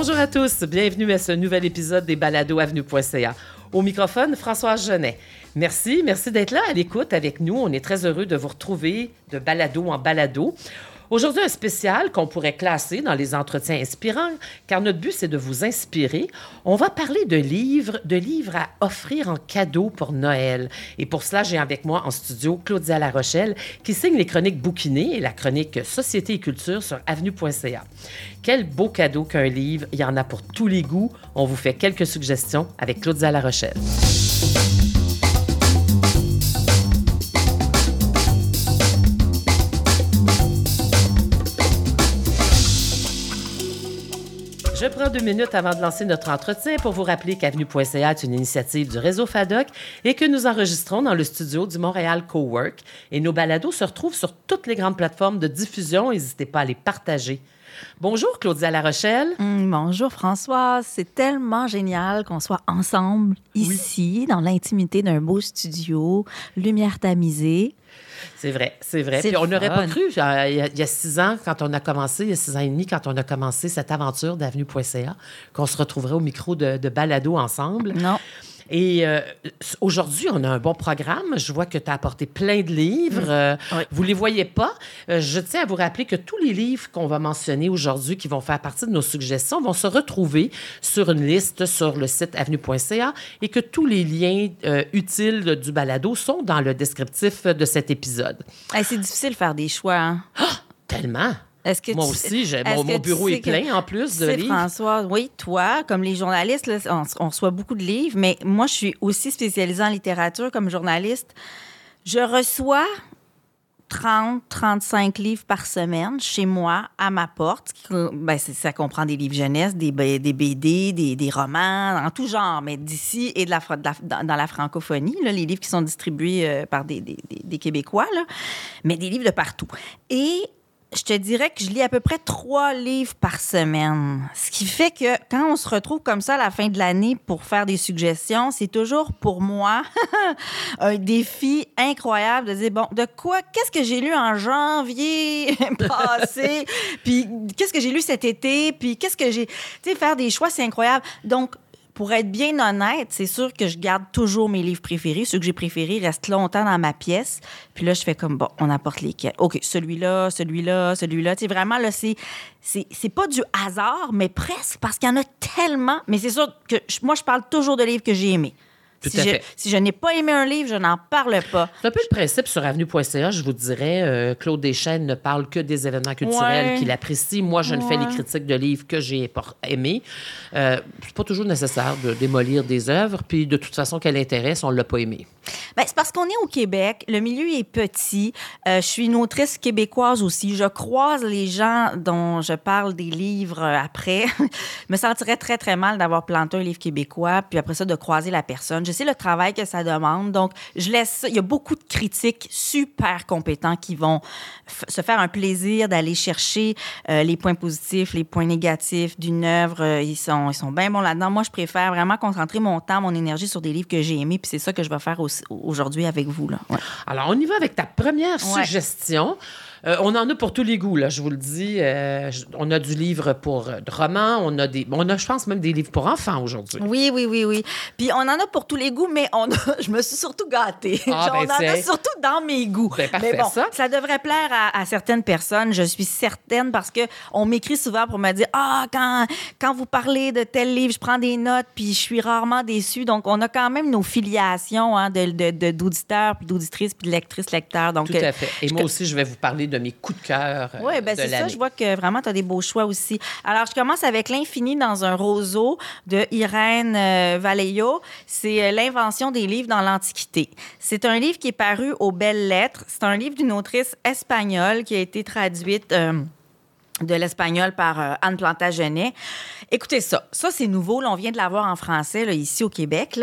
Bonjour à tous, bienvenue à ce nouvel épisode des Balados Avenue.ca. Au microphone, François Genet. Merci, merci d'être là à l'écoute avec nous. On est très heureux de vous retrouver de balado en balado. Aujourd'hui, un spécial qu'on pourrait classer dans les entretiens inspirants, car notre but, c'est de vous inspirer. On va parler de livres, de livres à offrir en cadeau pour Noël. Et pour cela, j'ai avec moi en studio Claudia Larochelle, qui signe les chroniques bouquinées et la chronique Société et culture sur avenue.ca. Quel beau cadeau qu'un livre. Il y en a pour tous les goûts. On vous fait quelques suggestions avec Claudia Larochelle. Je prends deux minutes avant de lancer notre entretien pour vous rappeler qu'Avenue.ca est une initiative du réseau FADOC et que nous enregistrons dans le studio du Montréal Cowork. Et nos balados se retrouvent sur toutes les grandes plateformes de diffusion. N'hésitez pas à les partager. Bonjour Claudia La Rochelle. Mm, bonjour François. C'est tellement génial qu'on soit ensemble ici, dans l'intimité d'un beau studio, lumière tamisée. C'est vrai, c'est vrai. Puis on n'aurait pas cru, il y, a, six ans, quand on a commencé, il y a six ans et demi, quand on a commencé cette aventure d'Avenue.ca, qu'on se retrouverait au micro de, de balado ensemble. Non. Et euh, aujourd'hui, on a un bon programme. Je vois que tu as apporté plein de livres. Mm. Euh, vous ne les voyez pas. Euh, je tiens à vous rappeler que tous les livres qu'on va mentionner aujourd'hui, qui vont faire partie de nos suggestions, vont se retrouver sur une liste sur le site avenue.ca et que tous les liens utiles du balado sont dans le descriptif de cet épisode. c'est difficile de faire des choix. Hein? Ah, tellement! Moi aussi, mon, bureau est plein en plus de livres. François, oui, toi, comme les journalistes, on, on, reçoit beaucoup de livres, mais moi, je suis aussi spécialisée en littérature comme journaliste. Je reçois 30, 35 livres par semaine chez moi, à ma porte. Ben, ça comprend des livres jeunesse, des, des BD, des, des, romans, en tout genre, mais d'ici et de la, dans, la francophonie, là, les livres qui sont distribués euh, par des, des Québécois, là, mais des livres de partout. Et je te dirais que je lis à peu près trois livres par semaine. Ce qui fait que quand on se retrouve comme ça à la fin de l'année pour faire des suggestions, c'est toujours pour moi un défi incroyable de dire, bon, de quoi, qu'est-ce que j'ai lu en janvier passé, puis qu'est-ce que j'ai lu cet été, puis qu'est-ce que j'ai... Tu sais, faire des choix, c'est incroyable. Donc, pour être bien honnête, c'est sûr que je garde toujours mes livres préférés. Ceux que j'ai préférés restent longtemps dans ma pièce. Puis là, je fais comme, bon, on apporte lesquels. OK, celui-là, celui-là, celui-là. Tu sais, vraiment, là, c'est, c'est, pas du hasard, mais presque, parce qu'il y en a tellement. Mais c'est sûr que moi, je parle toujours de livres que j'ai aimés si, Je, n'ai pas aimé un livre, je n'en parle pas. C'est un peu le principe sur avenue.ca, je vous dirais. Euh, Claude Deschênes ne parle que des événements culturels qu'il apprécie. Moi, je ne fais les critiques de livres que j'ai aimés. Euh, c'est pas toujours nécessaire de démolir des œuvres. Puis, de toute façon, quel intérêt si on ne l'a pas aimé? Bien, c'est parce qu'on est au Québec. Le milieu est petit. Euh, je suis une autrice québécoise aussi. Je croise les gens dont je parle des livres après. je me sentirais très, très mal d'avoir planté un livre québécois, puis après ça, de croiser la personne je sais le travail que ça demande. Donc, je laisse Il y a beaucoup de critiques super compétents qui vont se faire un plaisir d'aller chercher euh, les points positifs, les points négatifs d'une œuvre. Euh, ils sont, ils sont bien bons là-dedans. Moi, je préfère vraiment concentrer mon temps, mon énergie sur des livres que j'ai aimés. Puis c'est ça que je vais faire aujourd'hui avec vous. Là. Alors, on y va avec ta première suggestion. Euh, on en a pour tous les goûts, là, je vous le dis. Euh, on a du livre pour euh, romans, on a des. On a, je pense, même des livres pour enfants aujourd'hui. Oui, oui, oui, oui. Puis on en a pour tous les goûts, mais on je me suis surtout gâtée. Ah, ben, on en a surtout dans mes goûts. Ben, mais bon, ça. devrait plaire à, certaines personnes, je suis certaine, parce que on m'écrit souvent pour me dire Ah, quand, quand vous parlez de tel livre, je prends des notes, puis je suis rarement déçue. Donc, on a quand même nos filiations hein, d'auditeurs, de, puis d'auditrices, puis de lectrices, lecteurs. Donc, Tout à fait. Et moi aussi, je vais vous parler de mes coups de cœur. Euh, oui, ben c'est ça. Je vois que vraiment, tu as des beaux choix aussi. Alors, je commence avec L'Infini dans un roseau de Irène euh, C'est euh, l'invention des livres dans l'Antiquité. C'est un livre qui est paru aux Belles Lettres. C'est un livre d'une autrice espagnole qui a été traduite. Euh, de l'espagnol par Anne Plantagenet. Écoutez ça. Ça, c'est nouveau. Là, on vient de l'avoir en français, ici au Québec.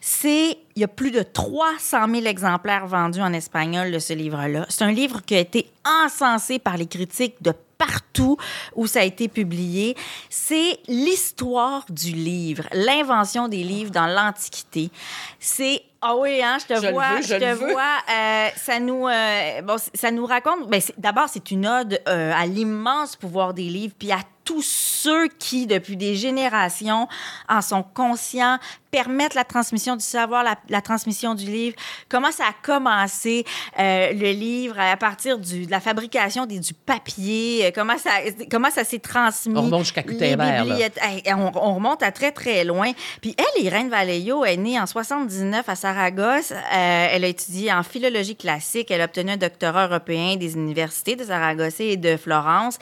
C'est il y a plus de 300 000 exemplaires vendus en espagnol de ce livre-là. C'est un livre qui a été encensé par les critiques de partout où ça a été publié. C'est l'histoire du livre, l'invention des livres dans l'Antiquité. C'est ah oui, hein, je te vois, je, te vois. Euh, ça nous, euh, bon, ça nous raconte. Ben, d'abord, c'est une ode euh, à l'immense pouvoir des livres, puis à tous ceux qui, depuis des générations, en sont conscients, permettent la transmission du savoir, la, transmission du livre. Comment ça a commencé, euh, le livre, à partir du, de la fabrication des, du papier? Euh, comment ça, comment ça s'est transmis? On remonte jusqu'à Gutenberg. On, on, remonte à très, très loin. Puis elle, Irène Vallejo, est née en 79 à Saragosse. Euh, elle a étudié en philologie classique. Elle a obtenu un doctorat européen des universités de Saragosse et de Florence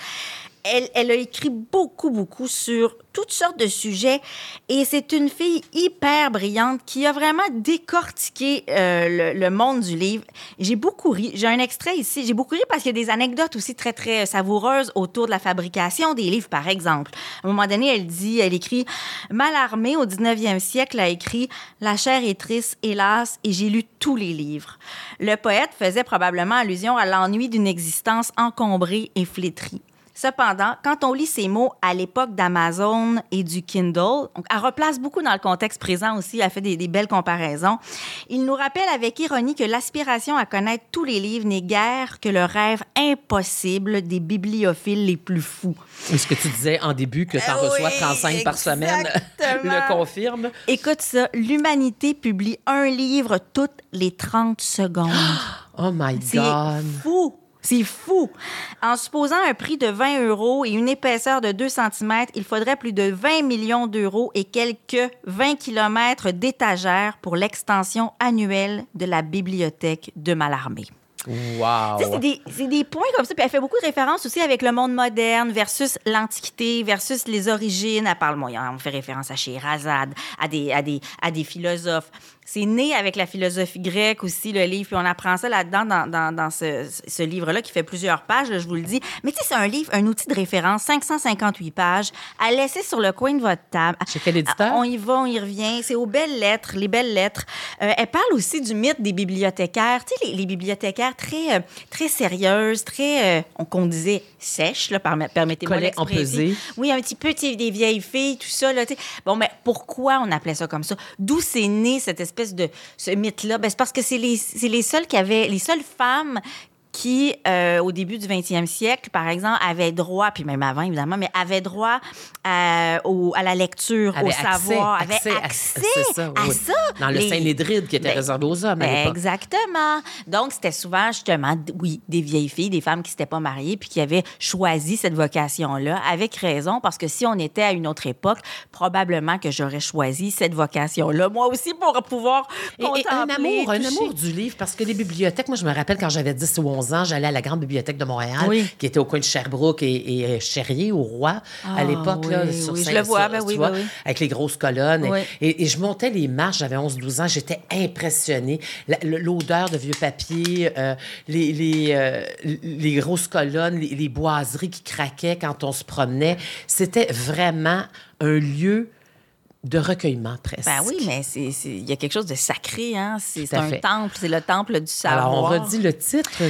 elle, a écrit beaucoup, beaucoup sur toutes sortes de sujets et c'est une fille hyper brillante qui a vraiment décortiqué euh, le, monde du livre. J'ai beaucoup ri. J'ai un extrait ici. J'ai beaucoup ri parce qu'il y a des anecdotes aussi très, très savoureuses autour de la fabrication des livres, par exemple. À un moment donné, elle dit, elle écrit Malarmé au 19e siècle a écrit La chair est triste, hélas, et j'ai lu tous les livres. Le poète faisait probablement allusion à l'ennui d'une existence encombrée et flétrie. Cependant, quand on lit ces mots à l'époque d'Amazon et du Kindle, elle replace beaucoup dans le contexte présent aussi, elle fait des, belles comparaisons. Il nous rappelle avec ironie que l'aspiration à connaître tous les livres n'est guère que le rêve impossible des bibliophiles les plus fous. Est-ce que tu disais en début que tu en reçois 35 par semaine le confirme? Écoute ça, l'humanité publie un livre toutes les 30 secondes. Oh my God! C'est fou! C'est fou. En supposant un prix de 20 euros et une épaisseur de 2 cm, il faudrait plus de 20 millions d'euros et quelques 20 km d'étagères pour l'extension annuelle de la bibliothèque de Malarmé. Wow! C'est des, des, points comme ça. Puis elle fait beaucoup de références aussi avec le monde moderne versus l'Antiquité versus les origines. Elle parle, on fait référence à Scheherazade, à des, à des, à des philosophes. C'est né avec la philosophie grecque aussi, le livre. Puis on apprend ça là-dedans, dans, dans, dans ce, ce livre-là, qui fait plusieurs pages, je vous le dis. Mais tu sais, c'est un livre, un outil de référence, 558 pages, à laisser sur le coin de votre table. Chez quel éditeur? On y va, on y revient. C'est aux belles lettres, les belles lettres. Euh, elle parle aussi du mythe des bibliothécaires. Tu sais, les, les bibliothécaires très, euh, très sérieuses, très, euh, qu'on disait sèches, là, permettez-moi d'exprimer. Oui, un petit peu, des vieilles filles, tout ça, là, Bon, mais pourquoi on appelait ça comme ça? D'où c'est né cette espèce espèce de ce mythe-là? Ben, c'est parce que c'est les, les seules qui avaient, les seules femmes qui, euh, au début du 20e siècle, par exemple, avaient droit, puis même avant, évidemment, mais avaient droit à, euh, au, à la lecture, au savoir, avaient accès, à, ça, Dans le Saint-Lédride qui était ben, réservé aux hommes à Exactement. Donc, c'était souvent, justement, oui, des vieilles filles, des femmes qui s'étaient pas mariées, puis qui avaient choisi cette vocation-là, avec raison, parce que si on était à une autre époque, probablement que j'aurais choisi cette vocation-là, moi aussi, pour pouvoir et, et un amour, un amour du livre, parce que les bibliothèques, moi, je me rappelle quand j'avais 10 ou 11 ans, j'allais à la Grande Bibliothèque de Montréal, qui était au coin de Sherbrooke et, et Cherrier, au Roi, à ah, l'époque, là, sur je le vois, ben oui, avec les grosses colonnes. Et, je montais les marches, j'avais 11-12 ans, j'étais impressionnée. L'odeur de vieux papier, euh, les, les, euh, les, grosses colonnes, les, les boiseries qui craquaient quand on se promenait. C'était vraiment un lieu de recueillement presque. Ben oui, mais il y a quelque chose de sacré, hein? C'est un temple, c'est le temple du savoir. Alors, on redit le titre.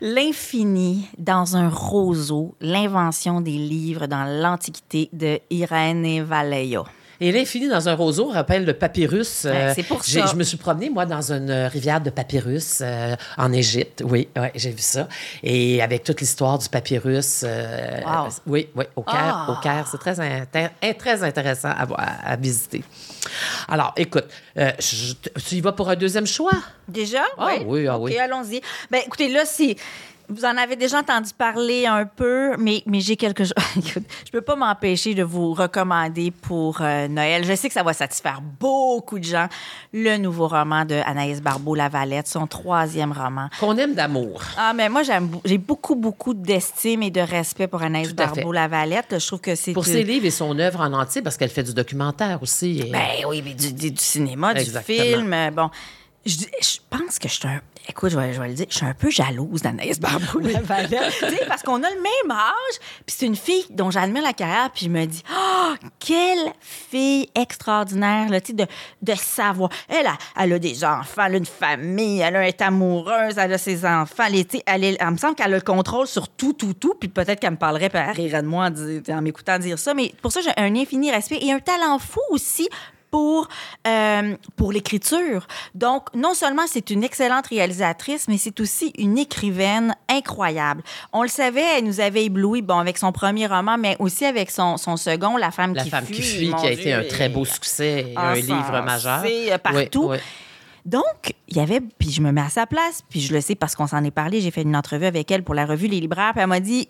L'infini dans un roseau, l'invention des livres dans l'Antiquité de Irène Vallejo. Et l'infini dans un roseau rappelle le papyrus. Euh, c'est pour ça. Je me suis promenée, moi, dans une rivière de papyrus euh, en Égypte. Oui, ouais, j'ai vu ça. Et avec toute l'histoire du papyrus. Euh, oui, oui, au Caire. Au Caire, c'est très, très intéressant à, à, visiter. Alors, écoute, tu y vas pour un deuxième choix? Déjà? Ah, oui, ah, oui. OK, allons-y. Bien, écoutez, là, c'est vous en avez déjà entendu parler un peu, mais, mais j'ai quelque chose. je peux pas m'empêcher de vous recommander pour euh, Noël. Je sais que ça va satisfaire beaucoup de gens. Le nouveau roman de Anaïs Barbeau-Lavalette, son troisième roman. Qu'on aime d'amour. Ah, mais moi, j'aime, j'ai beaucoup, beaucoup d'estime et de respect pour Anaïs Barbeau-Lavalette. Je trouve que c'est. Pour ses livres et son œuvre en entier, parce qu'elle fait du documentaire aussi. Et... Ben oui, mais du, du, cinéma, du film. Bon. Je, je, pense que je suis un écoute, je vais, je vais, le dire, je suis un peu jalouse d'Anaïs Barbeau sais, parce qu'on a le même âge, puis c'est une fille dont j'admire la carrière, puis je me dis, oh, quelle fille extraordinaire, là, de, de savoir. Elle a, elle a des enfants, elle a une famille, elle est amoureuse, elle a ses enfants. Elle, elle, elle, me semble qu'elle a le contrôle sur tout, tout, tout, puis peut-être qu'elle me parlerait, puis elle rirait de moi en, en m'écoutant dire ça, mais pour ça, j'ai un infini respect et un talent fou aussi pour, euh, pour l'écriture. Donc, non seulement c'est une excellente réalisatrice, mais c'est aussi une écrivaine incroyable. On le savait, elle nous avait ébloui, bon, avec son premier roman, mais aussi avec son, son second, La femme La qui femme fuit. qui fuit, qui a Dieu, été un très beau succès, et un livre majeur. euh, partout. Oui, oui. Donc, il y avait, puis je me mets à sa place, puis je le sais parce qu'on s'en est parlé, j'ai fait une entrevue avec elle pour la revue Les Libraires, puis elle m'a dit,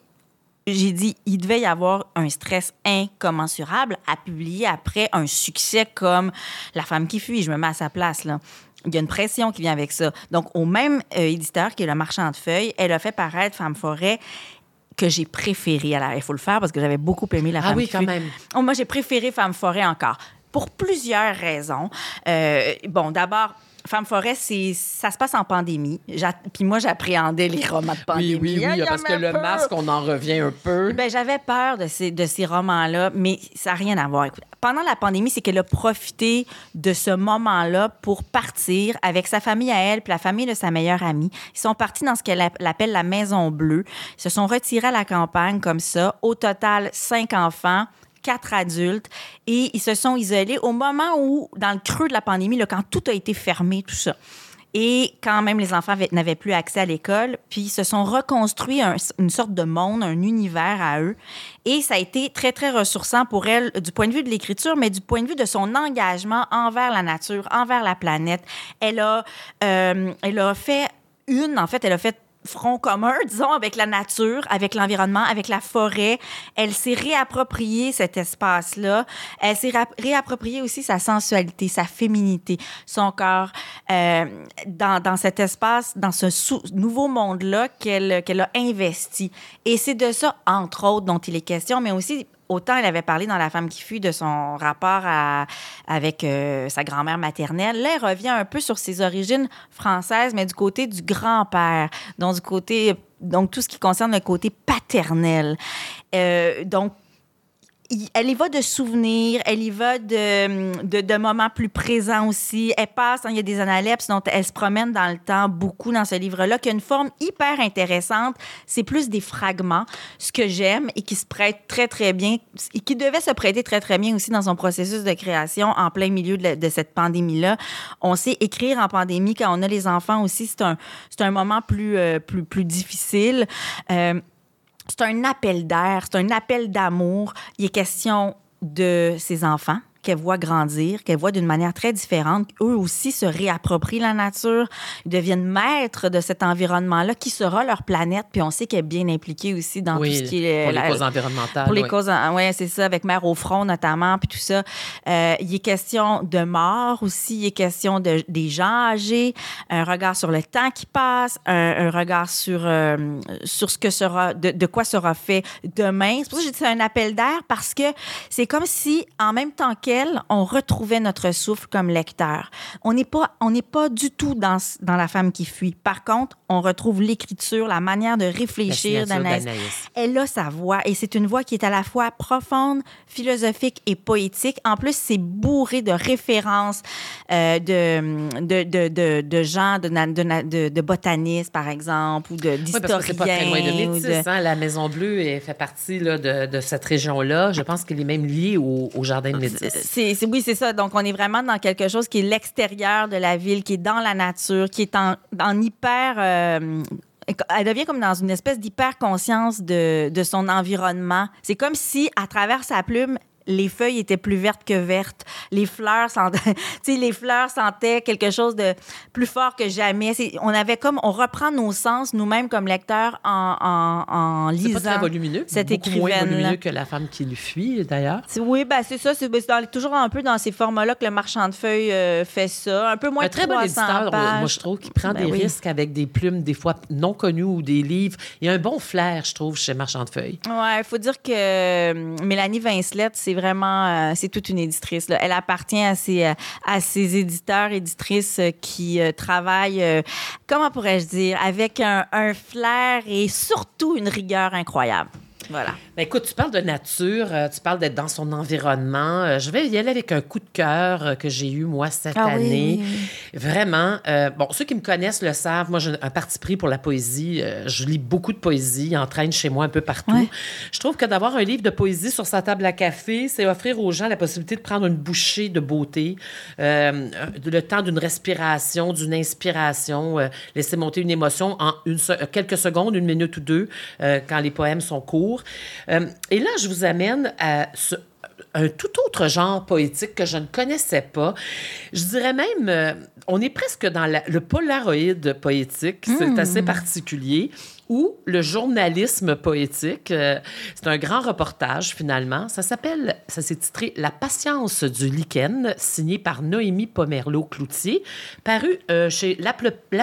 j'ai dit, il devait y avoir un stress incommensurable à publier après un succès comme La femme qui fuit. Je me mets à sa place, là. Il y a une pression qui vient avec ça. Donc, au même euh, éditeur qui est le Marchand de Feuilles, elle a fait paraître Femme Forêt que j'ai préféré. Alors, il faut le faire parce que j'avais beaucoup aimé La Ah femme oui, qui quand fuit. même. Oh, moi, j'ai préféré Femme Forêt encore. Pour plusieurs raisons. Euh, bon, d'abord, Femme Forêt, c'est, ça se passe en pandémie. J'a- Puis moi, j'appréhendais les romans de pandémie. Oui, oui, oui, parce que le masque, on en revient un peu. Ben, j'avais peur de ces, de ces romans-là, mais ça n'a rien à voir. Écoute, pendant la pandémie, c'est qu'elle a profité de ce moment-là pour partir avec sa famille à elle puis la famille de sa meilleure amie. Ils sont partis dans ce qu'elle app- appelle la Maison Bleue. Ils se sont retirés à la campagne comme ça. Au total, cinq enfants quatre adultes et ils se sont isolés au moment où, dans le creux de la pandémie, là, quand tout a été fermé, tout ça. Et quand même, les enfants avaient- n'avaient plus accès à l'école, puis ils se sont reconstruits un- une sorte de monde, un univers à eux. Et ça a été très, très ressourçant pour elle du point de vue de l'écriture, mais du point de vue de son engagement envers la nature, envers la planète. Elle a, euh, elle a fait une, en fait, elle a fait front commun, disons, avec la nature, avec l'environnement, avec la forêt. Elle s'est réappropriée cet espace-là. Elle s'est réappropriée aussi sa sensualité, sa féminité, son corps euh, dans, cet espace, dans ce nouveau monde-là qu'elle qu'elle a investi. Et c'est de ça, entre autres, dont il est question, mais aussi Autant elle avait parlé dans La femme qui fuit de son rapport à- avec euh, sa grand-mère maternelle. Là, elle revient un peu sur ses origines françaises, mais du côté du grand-père, donc du côté, donc tout ce qui concerne le côté paternel. Euh, donc, elle y va de souvenirs, elle y va de, de, de moments plus présents aussi. Elle passe, hein, il y a des analepses dont elle se promène dans le temps beaucoup dans ce livre-là, qui a une forme hyper intéressante. C'est plus des fragments, ce que j'aime et qui se prête très, très bien, et qui devait se prêter très, très bien aussi dans son processus de création en plein milieu de, cette pandémie-là. On sait écrire en pandémie quand on a les enfants aussi, c'est un, un moment plus, euh, plus, plus difficile. Euh, c'est un appel d'air, c'est un appel d'amour. Il est question de ses enfants qu'elle voit grandir, qu'elle voit d'une manière très différente. Eux aussi se réapproprient la nature, ils deviennent maîtres de cet environnement-là qui sera leur planète. Puis on sait qu'elle est bien impliquée aussi dans oui, tout ce qui est pour les la- causes environnementales. pour les oui. causes, oui, c'est ça, avec Mère au front notamment, puis tout ça. Euh, il est question de mort aussi, il est question de, des gens âgés, un regard sur le temps qui passe, un, un regard sur, euh, sur ce que sera, de, de quoi sera fait demain. C'est pour ça que j'ai dit c'est un appel d'air parce que c'est comme si, en même temps qu'elle, on retrouvait notre souffle comme lecteur. On n'est pas, on n'est pas du tout dans, dans La femme qui fuit. Par contre, on retrouve l'écriture, la manière de réfléchir d'Anaïs elle a sa voix et c'est une voix qui est à la fois profonde, philosophique et poétique. En plus, c'est bourré de références euh, de, de, de, de, de gens, de, botanistes, par exemple, ou de- Oui, d'historiens. que c'est pas très loin de Métis. hein. La Maison Bleue elle fait partie là, de, de cette région-là. Je pense qu'elle est même liée au, au Jardin de Métis. C'est, oui, c'est ça. Donc, on est vraiment dans quelque chose qui est l'extérieur de la ville, qui est dans la nature, qui est en, hyper. euh, elle devient comme dans une espèce d'hyper conscience de son environnement. C'est comme si, à travers sa plume, les feuilles étaient plus vertes que vertes. Les fleurs les fleurs sentaient quelque chose de plus fort que jamais. On avait comme, on reprend nos sens nous-mêmes comme lecteurs en, en, en C'est lisant. pas très volumineux. cette beaucoup moins volumineux que La femme qui lui fuit, d'ailleurs. Oui, ben c'est ça. C'est ben, toujours un peu dans ces formats-là que le marchand de feuilles euh, fait ça. Un peu moins un très bon 300 éditeur, pages. moi, je trouve, qui prend Ben des oui. risques avec des plumes, des fois non connues ou des livres. Il y a un bon flair, je trouve, chez Marchand de Feuilles. Ouais, il faut dire que euh, Mélanie Vincelette, c'est vraiment, euh, c'est toute une éditrice. Elle appartient à ces, euh, à ces éditeurs, éditrices euh, qui travaillent, comment pourrais-je dire, avec un flair et surtout une rigueur incroyable. Voilà. Ben, écoute, tu parles de nature, euh, tu parles d'être dans son environnement. Euh, je vais y aller avec un coup de cœur euh, que j'ai eu, moi, cette Ah année. oui, Vraiment. euh, bon, ceux qui me connaissent le savent. Moi, j'ai un parti pris pour la poésie. Je lis beaucoup de poésie, il en traîne chez moi un peu partout. Ouais. Je trouve que d'avoir un livre de poésie sur sa table à café, c'est offrir aux gens la possibilité de prendre une bouchée de beauté, euh, le temps d'une respiration, d'une inspiration, euh, laisser monter une émotion en une quelques secondes, une minute ou deux, quand les poèmes sont courts. Euh, et là, je vous amène à ce- un tout autre genre poétique que je ne connaissais pas. Je dirais même, euh, on est presque dans la- le polaroïde poétique, c'est assez particulier, ou le journalisme poétique. euh, c'est un grand reportage, finalement. Ça s'appelle, ça s'est titré La patience du lichen, signé par Noémie Pomerleau-Cloutier, paru euh, chez La,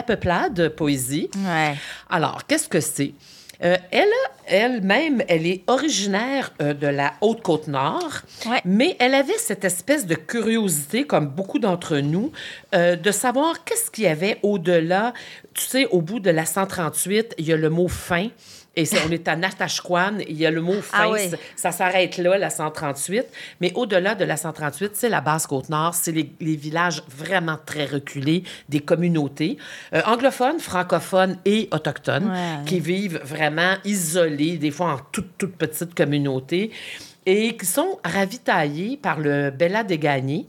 Peuplade Poésie. Ouais. Alors, qu'est-ce que c'est? Euh, elle, elle-même, elle est originaire euh, de la Haute-Côte-Nord, Ouais. mais elle avait cette espèce de curiosité, comme beaucoup d'entre nous, euh, de savoir qu'est-ce qu'il y avait au-delà. Tu sais, au bout de la 138, il y a le mot fin. Et on est à Natashquan, il y a le mot Ah oui. ça- s'arrête là, la 138. Mais au-delà de la 138, c'est la Basse-Côte-Nord, c'est les, les villages vraiment très reculés, des communautés euh, anglophones, francophones et autochtones Ouais. qui vivent vraiment isolés, des fois en toute, toute petite communauté, et qui sont ravitaillés par le Bella des Gagnés,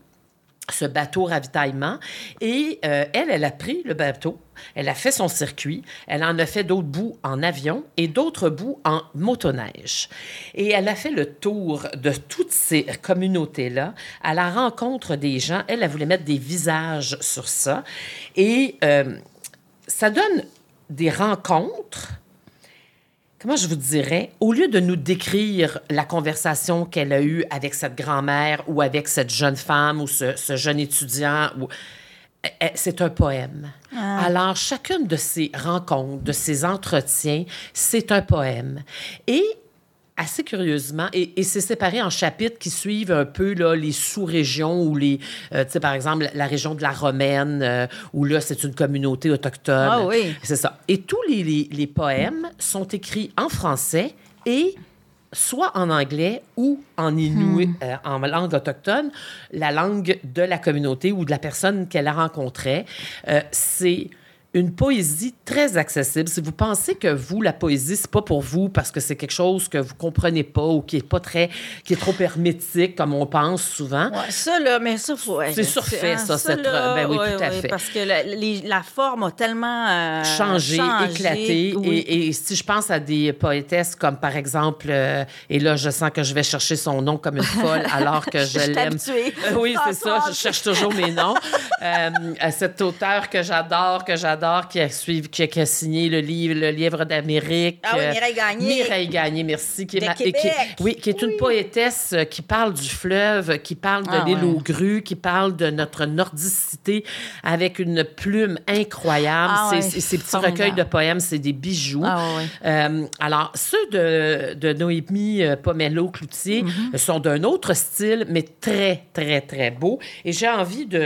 ce bateau ravitaillement. Et euh, elle, elle a pris le bateau, elle a fait son circuit, elle en a fait d'autres bouts en avion et d'autres bouts en motoneige. Et elle a fait le tour de toutes ces communautés-là à la rencontre des gens. Elle, elle voulait mettre des visages sur ça. Et euh, ça donne des rencontres comment je vous dirais, au lieu de nous décrire la conversation qu'elle a eue avec cette grand-mère ou avec cette jeune femme ou ce, ce jeune étudiant, ou, c'est un poème. Alors, chacune de ces rencontres, de ces entretiens, c'est un poème. Et assez curieusement, et, et c'est séparé en chapitres qui suivent un peu là, les sous-régions ou les, euh, tu sais, par exemple, la région de la Romaine, euh, où là, c'est une communauté autochtone. Ah oui. C'est ça. Et tous les, les- les poèmes sont écrits en français et soit en anglais ou en inuit, euh, en langue autochtone, la langue de la communauté ou de la personne qu'elle a rencontrée. Euh, c'est une poésie très accessible. Si vous pensez que vous, la poésie, c'est pas pour vous parce que c'est quelque chose que vous comprenez pas ou qui est pas très, qui est trop hermétique comme on pense souvent. Ouais, ça, là, mais ça, faut. ouais, C'est surfait, hein, ça, cette- là, ben oui, ouais, tout à fait. Parce que la, les- la forme a tellement. euh, changé, changé. éclaté. Oui. Et, et si je pense à des poétesses comme, par exemple, euh, et là, je sens que je vais chercher son nom comme une folle alors que je Je l'aime. Euh, oui, c'est ça. Je cherche toujours mes noms. Euh, à cet auteur que j'adore, que j'adore, qui a, suivi, qui a, qui a signé le livre, le livre d'Amérique. Ah oui, euh, Mireille Gagné. Mireille Gagné, merci. Qui est ma- qui- oui, qui est une poétesse euh, qui parle du fleuve, qui parle de Ah l'île ouais. aux grues, qui parle de notre nordicité avec une plume incroyable. Ah ouais, ces petits recueils de poèmes, c'est des bijoux. Ah ouais. Euh, alors, ceux de, de Noémie euh, Pomello-Cloutier Mm-hmm. sont d'un autre style, mais très, très, très beau. Et j'ai envie de...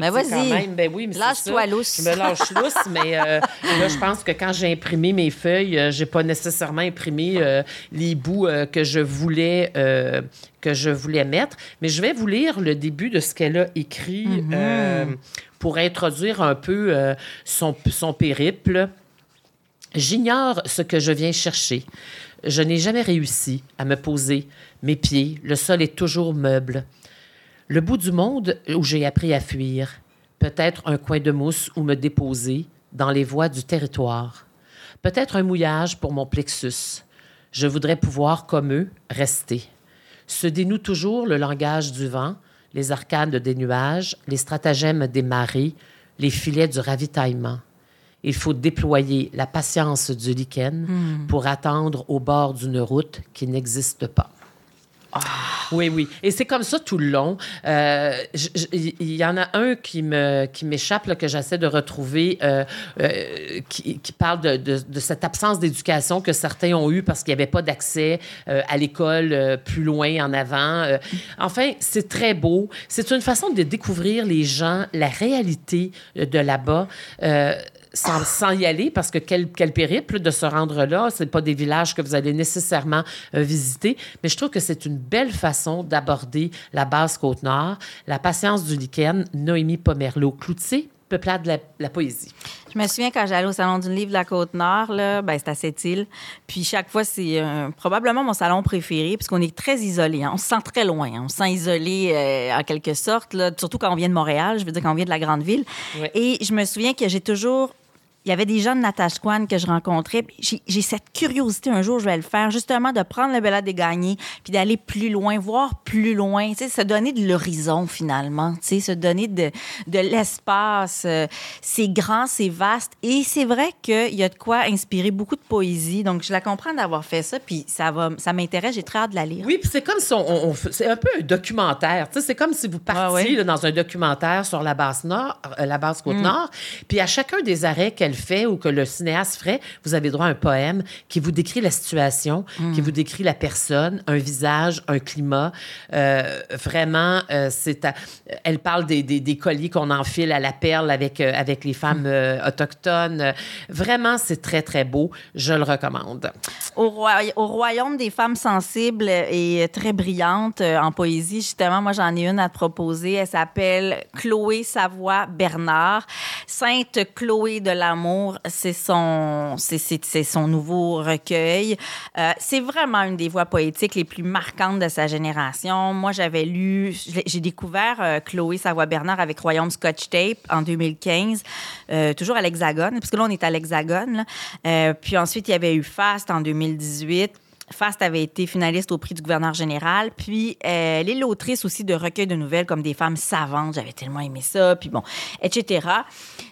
Ben, tu sais, vas-y. Ben oui, mais Lâche-toi lousse. Je me lâche lousse, mais euh, là, je pense que quand j'ai imprimé mes feuilles, euh, j'ai pas nécessairement imprimé euh, les bouts euh, que je voulais... que je voulais mettre. Mais je vais vous lire le début de ce qu'elle a écrit Mm-hmm. pour introduire un peu son, son périple. J'ignore ce que je viens chercher. Je n'ai jamais réussi à me poser. Mes pieds, le sol est toujours meuble. Le bout du monde où j'ai appris à fuir. Peut-être un coin de mousse où me déposer dans les voies du territoire. Peut-être un mouillage pour mon plexus. Je voudrais pouvoir, comme eux, rester. Se dénoue toujours le langage du vent, les arcades des nuages, les stratagèmes des marées, les filets du ravitaillement. Il faut déployer la patience du lichen pour attendre au bord d'une route qui n'existe pas. Oui, oui. Et c'est comme ça tout le long. Euh, Il y en a un qui qui m'échappe, que j'essaie de retrouver, euh, euh, qui, parle de, de- cette absence d'éducation que certains ont eue parce qu'il n'y avait pas d'accès euh, à l'école euh, plus loin en avant. Euh, enfin, c'est très beau. C'est une façon de découvrir les gens, la réalité euh, de là-bas. Sans, sans y aller, parce que quel, quel périple de se rendre là. C'est pas des villages que vous allez nécessairement euh, visiter, mais je trouve que c'est une belle façon d'aborder la basse Côte-Nord. La patience du lichen, Noémie Pomerleau. Cloutier, peuplade de la, la poésie. Je me souviens quand j'allais au Salon du Livre de la Côte-Nord, ben, c'est à Sept-Îles. Puis chaque fois, c'est euh, probablement mon salon préféré, puisqu'on est très isolé. hein. On se sent très loin. hein. On se sent isolé euh, en quelque sorte, là, surtout quand on vient de Montréal, je veux dire quand on vient de la grande ville. Et je me souviens que j'ai toujours. Il y avait des gens de Natashquan que je rencontrais. J'ai cette curiosité, un jour, je vais le faire, justement, de prendre le balade des gagnés, puis d'aller plus loin, voir plus loin, tu sais, se donner de l'horizon, finalement, tu sais, se donner de, de l'espace. Euh, C'est grand, c'est vaste. Et c'est vrai qu'il y a de quoi inspirer beaucoup de poésie. Donc, je la comprends d'avoir fait ça, puis ça, va, ça m'intéresse, j'ai très hâte de la lire. Oui, puis c'est comme si on, c'est un peu un documentaire. Tu sais, c'est comme si vous partiez Ouais, ouais. là, dans un documentaire sur la basse nord, euh, la basse côte nord, puis à chacun des arrêts qu'elle fait ou que le cinéaste ferait, vous avez droit à un poème qui vous décrit la situation, qui vous décrit la personne, un visage, un climat. Euh, vraiment, euh, c'est à- elle parle des, des, des colliers qu'on enfile à la perle avec euh, avec les femmes euh, autochtones. Vraiment, c'est très très beau. Je le recommande. Au, roi- au royaume des femmes sensibles et très brillantes en poésie, justement, moi, j'en ai une à te proposer. Elle s'appelle Chloé Savoie Bernard. Sainte Chloé de l'amour, c'est son, c'est, son nouveau recueil. Euh, c'est vraiment une des voix poétiques les plus marquantes de sa génération. Moi, j'avais lu, j'ai découvert euh, Chloé Savoie Bernard avec Royaume Scotch Tape en 2015, euh, toujours à l'Hexagone, parce que là, on est à l'Hexagone. puis ensuite, il y avait eu Fast en 2018. Fast avait été finaliste au prix du gouverneur général. Puis, euh, elle est l'autrice aussi de recueils de nouvelles comme Des femmes savantes. J'avais tellement aimé ça. Puis bon, etc.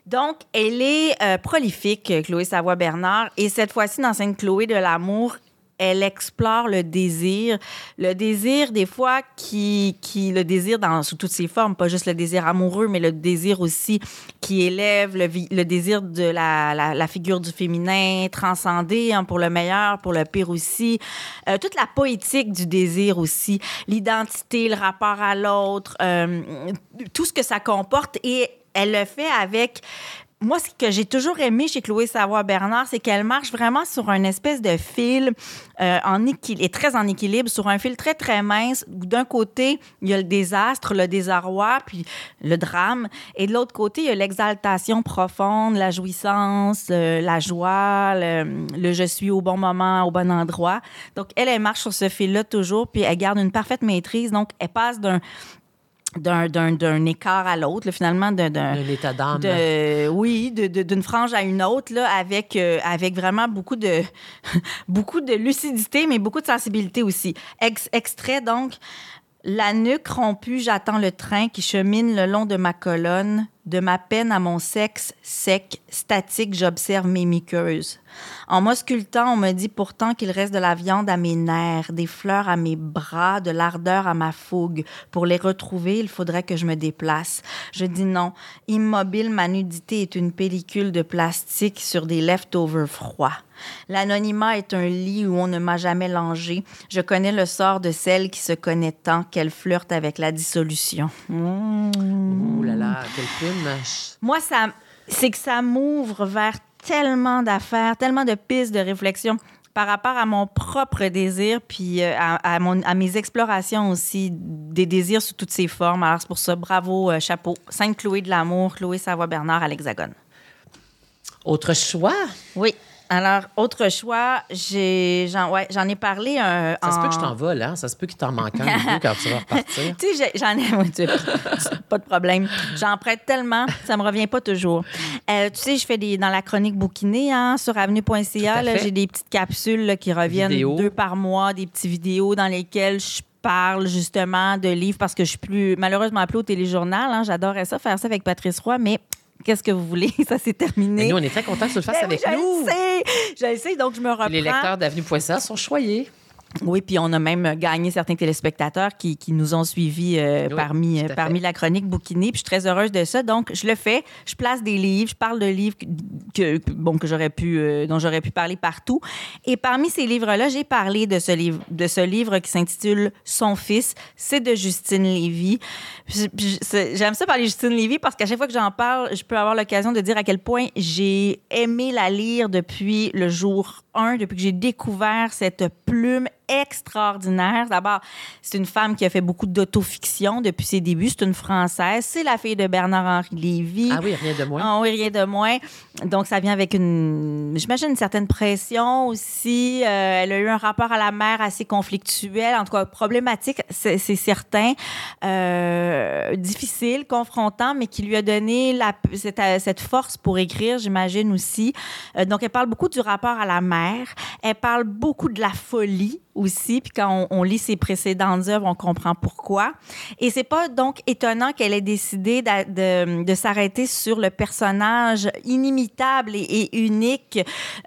Donc, elle est euh, prolifique, Chloé Savoie-Bernard. Et cette fois-ci, dans Sainte Chloé de l'amour, elle explore le désir. Le désir, des fois, qui, qui le désir dans, sous toutes ses formes, pas juste le désir amoureux, mais le désir aussi qui élève, le, le désir de la, la, figure du féminin, transcendé hein, pour le meilleur, pour le pire aussi. Euh, toute la poétique du désir aussi, l'identité, le rapport à l'autre, euh, tout ce que ça comporte. Et elle le fait avec moi, ce que j'ai toujours aimé chez Chloé Savoie-Bernard, c'est qu'elle marche vraiment sur un espèce de fil euh, en équilibre, très en équilibre, sur un fil très, très mince. D'un côté, il y a le désastre, le désarroi, puis le drame. Et de l'autre côté, il y a l'exaltation profonde, la jouissance, euh, la joie, le, le je suis au bon moment, au bon endroit. Donc, elle, elle marche sur ce fil-là toujours, puis elle garde une parfaite maîtrise. Donc, elle passe d'un d'un, d'un, d'un écart à l'autre, finalement, d'un, Un état d'âme. de, oui, de- de- d'une frange à une autre, là, avec, euh, avec vraiment beaucoup de, beaucoup de lucidité, mais beaucoup de sensibilité aussi. Ex- extrait, donc, la nuque rompue, j'attends le train qui chemine le long de ma colonne. De ma peine à mon sexe sec, statique, j'observe mes muqueuses. En m'auscultant, on me dit pourtant qu'il reste de la viande à mes nerfs, des fleurs à mes bras, de l'ardeur à ma fougue. Pour les retrouver, il faudrait que je me déplace. Je dis non. Immobile, ma nudité est une pellicule de plastique sur des leftovers froids. L'anonymat est un lit où on ne m'a jamais langé. Je connais le sort de celle qui se connaît tant qu'elle flirte avec la dissolution. Mmh. Ouh là là, quel film. Moi, ça, c'est que ça m'ouvre vers tellement d'affaires, tellement de pistes de réflexion par rapport à mon propre désir, puis euh, à, à mon- à mes explorations aussi des désirs sous toutes ses formes. Alors, c'est pour ça, bravo, euh, chapeau. Sainte-Chloé de l'amour, Chloé Savoie-Bernard à l'Hexagone. Autre choix? Oui. Alors, autre choix, j'ai, j'en, ouais, j'en ai parlé un. Ça se peut que je en- t'en vole, hein? Ça se peut qu'il t'en manque un deux quand tu vas repartir. Tu sais, j'en ai. ouais, tu- pas de problème. J'en prête tellement, ça me revient pas toujours. Euh, tu sais, je fais des dans la chronique bouquinée hein, sur avenue.ca. J'ai des petites capsules là, qui reviennent deux par mois, des petites vidéos dans lesquelles je parle justement de livres parce que je suis plus malheureusement plus au téléjournal. hein. J'adorais ça, faire ça avec Patrice Roy, mais qu'est-ce que vous voulez? Ça s'est terminé. Mais nous, on est très contents que tu le fasses avec je le nous. sais! Je le sais, donc je me reprends. Les lecteurs d'avenue.ca sont choyés. Oui, puis on a même gagné certains téléspectateurs qui, qui nous ont suivis euh, Oui, parmi, euh, parmi la chronique bouquinée. Puis je suis très heureuse de ça. Donc, je le fais. Je place des livres. Je parle de livres que, que- bon, que j'aurais pu, euh, dont j'aurais pu parler partout. Et parmi ces livres-là, j'ai parlé de ce livre, de ce livre qui s'intitule Son fils. C'est de Justine Lévy. J'aime ça parler de Justine Lévy parce qu'à chaque fois que j'en parle, je peux avoir l'occasion de dire à quel point j'ai aimé la lire depuis le jour 1, depuis que j'ai découvert cette plume extraordinaire. D'abord, c'est une femme qui a fait beaucoup d'autofiction depuis ses débuts. C'est une Française. C'est la fille de Bernard-Henri Lévy. Ah oui, rien de moins. Ah oui, rien de moins. Donc, ça vient avec une, j'imagine, une certaine pression aussi. Euh, elle a eu un rapport à la mère assez conflictuel, en tout cas problématique, c'est certain. Euh, difficile, confrontant, mais qui lui a donné la, cette, cette force pour écrire, j'imagine aussi. Euh, donc, elle parle beaucoup du rapport à la mère. Elle parle beaucoup de la folie aussi. Puis quand on, on lit ses précédentes œuvres, on comprend pourquoi. Et c'est pas donc étonnant qu'elle ait décidé de, de s'arrêter sur le personnage inimitable et, et unique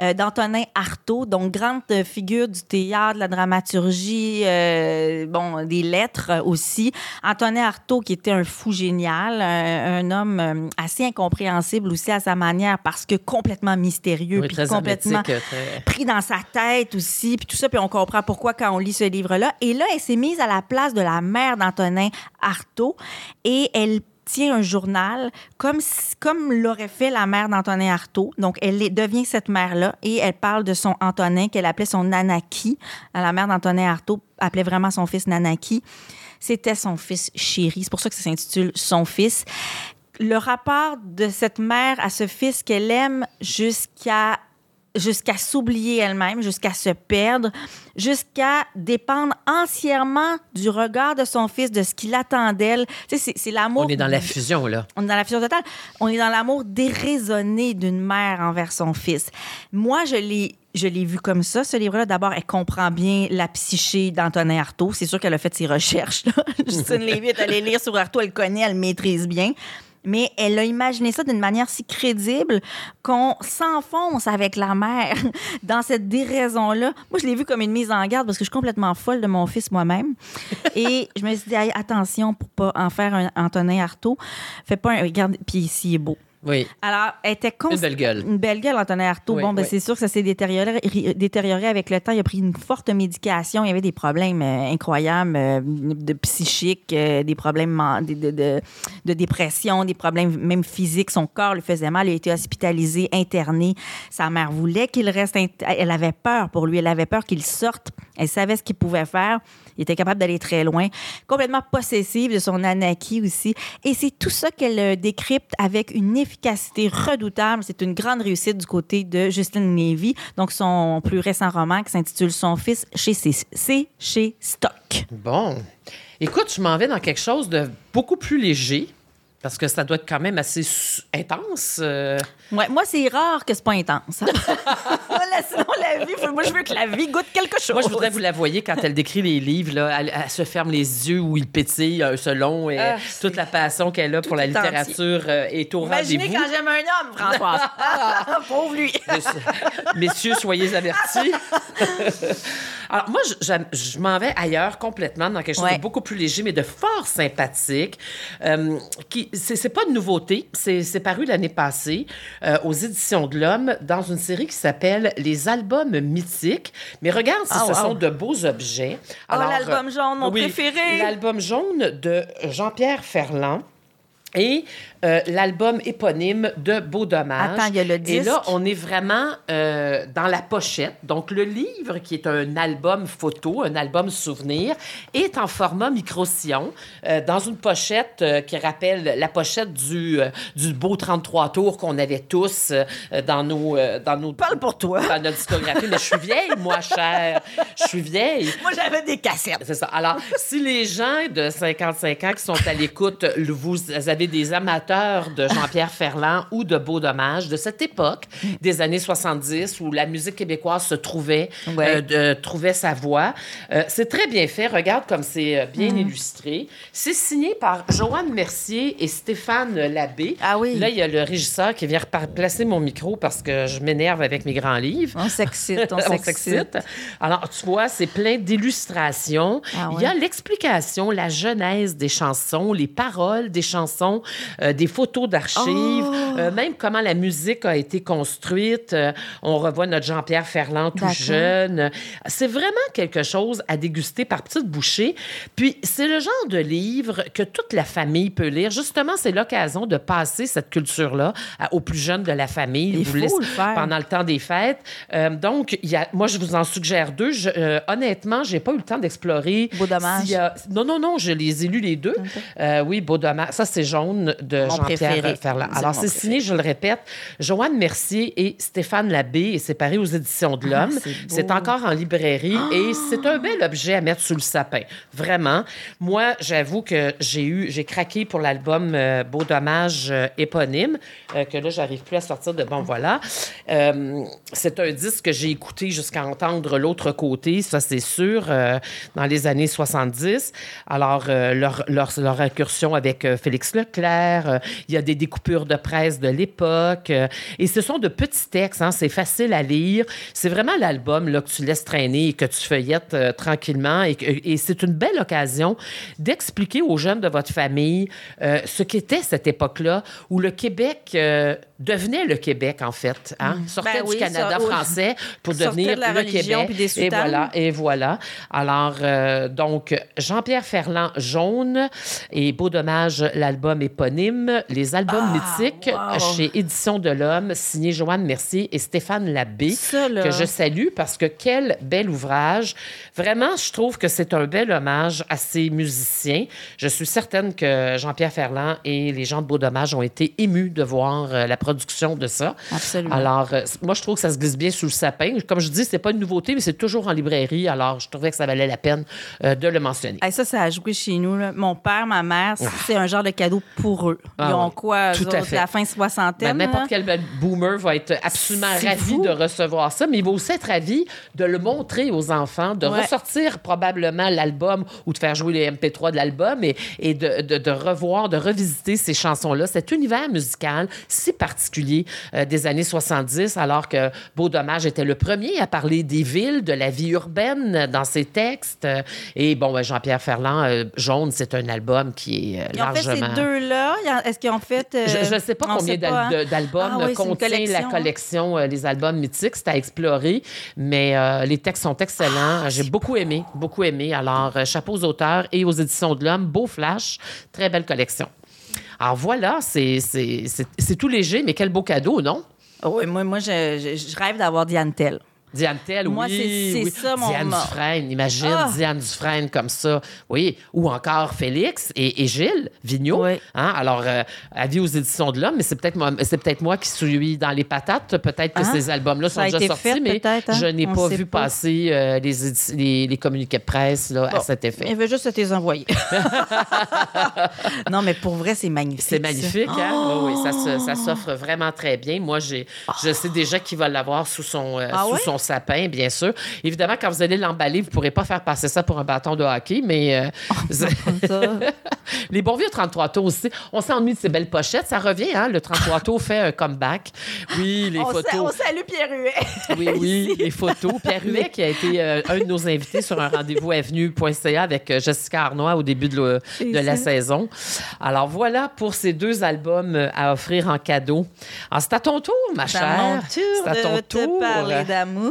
euh, d'Antonin Artaud, donc grande figure du théâtre, de la dramaturgie, euh, bon, des lettres aussi. Antonin Artaud, qui était un fou génial, un, un homme euh, assez incompréhensible aussi à sa manière parce que complètement mystérieux, Oui, puis complètement très- pris dans sa tête aussi, puis tout ça, puis on comprend pourquoi quand on lit ce livre-là. Et là, elle s'est mise à la place de la mère d'Antonin Artaud et elle tient un journal comme, comme l'aurait fait la mère d'Antonin Artaud. Donc, elle devient cette mère-là et elle parle de son Antonin qu'elle appelait son Nanaki. La mère d'Antonin Artaud appelait vraiment son fils Nanaki. C'était son fils chéri. C'est pour ça que ça s'intitule Son fils. Le rapport de cette mère à ce fils qu'elle aime jusqu'à jusqu'à s'oublier elle-même, jusqu'à se perdre, jusqu'à dépendre entièrement du regard de son fils, de ce qu'il attend d'elle. Tu sais, c'est- l'amour. On est dans la fusion, là. On est dans la fusion totale. On est dans l'amour déraisonné d'une mère envers son fils. Moi, je l'ai. Je l'ai vu comme ça, ce livre-là. D'abord, elle comprend bien la psyché d'Antonin Artaud. C'est sûr qu'elle a fait ses recherches. là. Justine Lévy est allée lire sur Artaud. Elle connaît, elle maîtrise bien. Mais elle a imaginé ça d'une manière si crédible qu'on s'enfonce avec la mère dans cette déraison-là. Moi, je l'ai vu comme une mise en garde parce que je suis complètement folle de mon fils moi-même. Et je me suis dit, attention pour pas en faire un Antonin Artaud. Fais pas un. Regarde, puis ici, il est beau. Oui. Alors, elle était cons- Une belle gueule. Une belle gueule, Antonin Artaud. Oui, bon, ben, oui. c'est sûr que ça s'est détérioré, ri- détérioré avec le temps. Il a pris une forte médication. Il y avait des problèmes euh, incroyables euh, de psychique, euh, des problèmes de, de, de- de dépression, des problèmes même physiques. Son corps lui faisait mal. Il a été hospitalisé, interné. Sa mère voulait qu'il reste. Elle avait peur pour lui. Elle avait peur qu'il sorte. Elle savait ce qu'il pouvait faire. Il était capable d'aller très loin. Complètement possessive de son Anaki aussi. Et c'est tout ça qu'elle euh, décrypte avec une efficacité redoutable. C'est une grande réussite du côté de Justine Lévy. Donc, son plus récent roman qui s'intitule Son fils, chez c'est chez Stock. Bon. Écoute, je m'en vais dans quelque chose de beaucoup plus léger, parce que ça doit être quand même assez intense. euh. Ouais, moi, c'est rare que c'est pas intense. Voilà, sinon, la vie, moi, je veux que la vie goûte quelque chose. Moi, je voudrais vous la voyez quand elle décrit les livres. Là, elle, elle se ferme les yeux où ils pétillent euh, selon et Ah, toute la passion qu'elle a pour la littérature euh, est au Imaginez quand j'aime un homme, Françoise. Ah, Pauvre lui. Messieurs, soyez avertis. Alors, moi, je, m'en vais ailleurs complètement, dans quelque chose Ouais. de beaucoup plus léger, mais de fort sympathique. Euh, qui, c'est, c'est pas une nouveauté. C'est, c'est paru l'année passée euh, aux Éditions de l'Homme dans une série qui s'appelle Les albums mythiques. Mais regarde si Ah, ce sont de beaux objets. Oh, l'album jaune, mon oui, préféré. L'album jaune de Jean-Pierre Ferland. Et euh, l'album éponyme de Beau Dommage. Attends, il y a le Et disque. là, on est vraiment euh, dans la pochette. Donc, le livre, qui est un album photo, un album souvenir, est en format micro-sillon, euh, dans une pochette qui rappelle la pochette du, du beau 33 tours qu'on avait tous dans nos... dans nos Parle pour toi. Dans notre discographie. Mais je suis vieille, moi, chère. Je suis vieille. Moi, j'avais des cassettes. C'est ça. Alors, si les gens de 55 ans qui sont à l'écoute, vous avez des amateurs de Jean-Pierre Ferland ou de Beau Dommage de cette époque, des années 70, où la musique québécoise se trouvait, Ouais. euh, de- trouvait sa voix. Euh, c'est très bien fait. Regarde comme c'est euh, bien illustré. C'est signé par Joanne Mercier et Stéphane Labbé. Ah oui. Là, il y a le régisseur qui vient placer mon micro parce que je m'énerve avec mes grands livres. On s'excite, on On s'excite. Alors, tu vois, c'est plein d'illustrations. Ah Il y a l'explication, la genèse des chansons, les paroles des chansons, euh, des photos d'archives, Oh! euh, même comment la musique a été construite. Euh, on revoit notre Jean-Pierre Ferland tout jeune. C'est vraiment quelque chose à déguster par petites bouchées. Puis, c'est le genre de livre que toute la famille peut lire. Justement, c'est l'occasion de passer cette culture-là aux plus jeunes de la famille. Il Vous faut le faire. Pendant le temps des fêtes. Euh, donc, il y a, moi, je vous en suggère deux. Je, euh, honnêtement, j'ai pas eu le temps d'explorer. Beau dommage. Non, non, non, je les ai lus les deux. Oui, Beau dommage. Ça, c'est Jaune de Jean-Pierre. Ferland. C'est Alors, c'est signé, je le répète, Joanne Mercier et Stéphane Labbé et c'est paru aux Éditions de Ah, l'Homme. c'est encore en librairie et c'est un bel objet à mettre sous le sapin. Vraiment. Moi, j'avoue que j'ai eu, j'ai craqué pour l'album euh, Beau dommage euh, éponyme, euh, que là, j'arrive plus à sortir de bon voilà. Euh, c'est un disque que j'ai écouté jusqu'à entendre l'autre côté, ça c'est sûr, euh, dans les années 70. Alors, euh, leur, leur, leur incursion avec euh, Félix Leclerc, euh, il y a des découpures de presse de l'époque, euh, et ce sont de petits textes, hein, c'est facile à lire. C'est vraiment l'album là, que tu laisses traîner et que tu feuillettes euh, tranquillement, et, c'est une belle occasion d'expliquer aux jeunes de votre famille euh, ce qu'était cette époque-là où le Québec euh, devenait le Québec, en fait. Hein? Sortait Ben du oui, Canada ça- oui. français pour devenir de la le religion Québec. puis des et voilà, et voilà. Alors, euh, donc, Jean-Pierre Ferland, Jaune, et Beau Dommage, l'album éponyme, les albums Ah, mythiques wow. chez Édition de l'Homme, signé Joanne Mercier et Stéphane Labbé, Ça, que je salue parce que quel bel ouvrage. Vraiment, je trouve que c'est un bel hommage à ces musiciens. Je suis certaine que Jean-Pierre Ferland et les gens de Beau Dommage ont été émus de voir euh, la production de ça. Absolument. Alors, euh, moi, je trouve que ça se glisse bien sous le sapin. Comme je dis, c'est pas une nouveauté, mais c'est toujours en librairie. Alors, je trouvais que ça valait la peine euh, de le mentionner. Hey, ça, ça a joué chez nous. là. Mon père, ma mère, c'est un genre de cadeau pour eux. Ah Ils ont ouais. quoi, Tout à fait. la fin Ben, soixantaine? N'importe là? quel ben- boomer va être absolument ravi fou. de recevoir ça, mais il va aussi être ravi de le montrer aux enfants, de Ouais. ressortir probablement l'album ou de faire jouer les MP3 de l'album et, et de, de- de revoir, de revisiter ces chansons-là, cet univers musical si particulier euh, des années 70, alors que Beau Dommage était le premier à parler des villes, de la vie urbaine dans ses textes. Et bon, ben, Jean-Pierre Ferland, euh, Jaune, c'est un album qui est euh, Ils ont fait largement... ces deux-là. Est-ce qu'ils ont fait. euh, Je ne sais pas combien sait d'al- pas, hein? d'albums Ah oui, c'est une contient la collection, hein. collection euh, Les albums mythiques. C'est à explorer, mais euh, les textes sont excellents. Ah, J'ai beaucoup aimé, beaucoup aimé. Alors, euh, chapeau aux auteurs et aux éditions de l'Homme. Beau flash, très belle collection. Alors voilà, c'est c'est- c'est- c'est tout léger, mais quel beau cadeau, non? Ah Oui, moi, moi je, je- je rêve d'avoir Diane Tell. Diane Tell, Moi, oui. c'est- c'est oui. ça, mon- Diane Dufresne, imagine Ah! Diane Dufresne comme ça. Oui, ou encore Félix et, et Gilles Vigneault. Oui. Hein? Alors, euh, avis aux éditions de l'Homme, mais c'est peut-être moi, c'est peut-être moi qui suis dans les patates. Peut-être que Ah, ces albums-là ça sont déjà sortis, fait, mais hein? je n'ai pas vu pas. passer euh, les, édi- les, les communiqués de presse là, à cet effet. Il veut juste te les envoyer. non, mais pour vrai, c'est magnifique. C'est ça. magnifique, hein? Oui, oui, ça, ça s'offre vraiment très bien. Moi, j'ai, je sais déjà qui va l'avoir sous son, euh, Ah sous son sapin, bien sûr. Évidemment, quand vous allez l'emballer, vous ne pourrez pas faire passer ça pour un bâton de hockey, mais euh, Ça. les bons vieux 33 tours aussi. On s'ennuie de ces belles pochettes. Ça revient, hein? Le 33 tours fait un comeback. Oui, les on, sa- on photos. salue Pierre Huet. Oui, oui, les photos. Pierre Huet, qui a été euh, un de nos invités sur un rendez-vous avenue.ca avec euh, Jessica Arnois au début de, le- C'est de la saison. Alors voilà pour ces deux albums euh, à offrir en cadeau. Alors, c'est à ton tour, ma chère. C'est à ton de tour. te parler d'amour.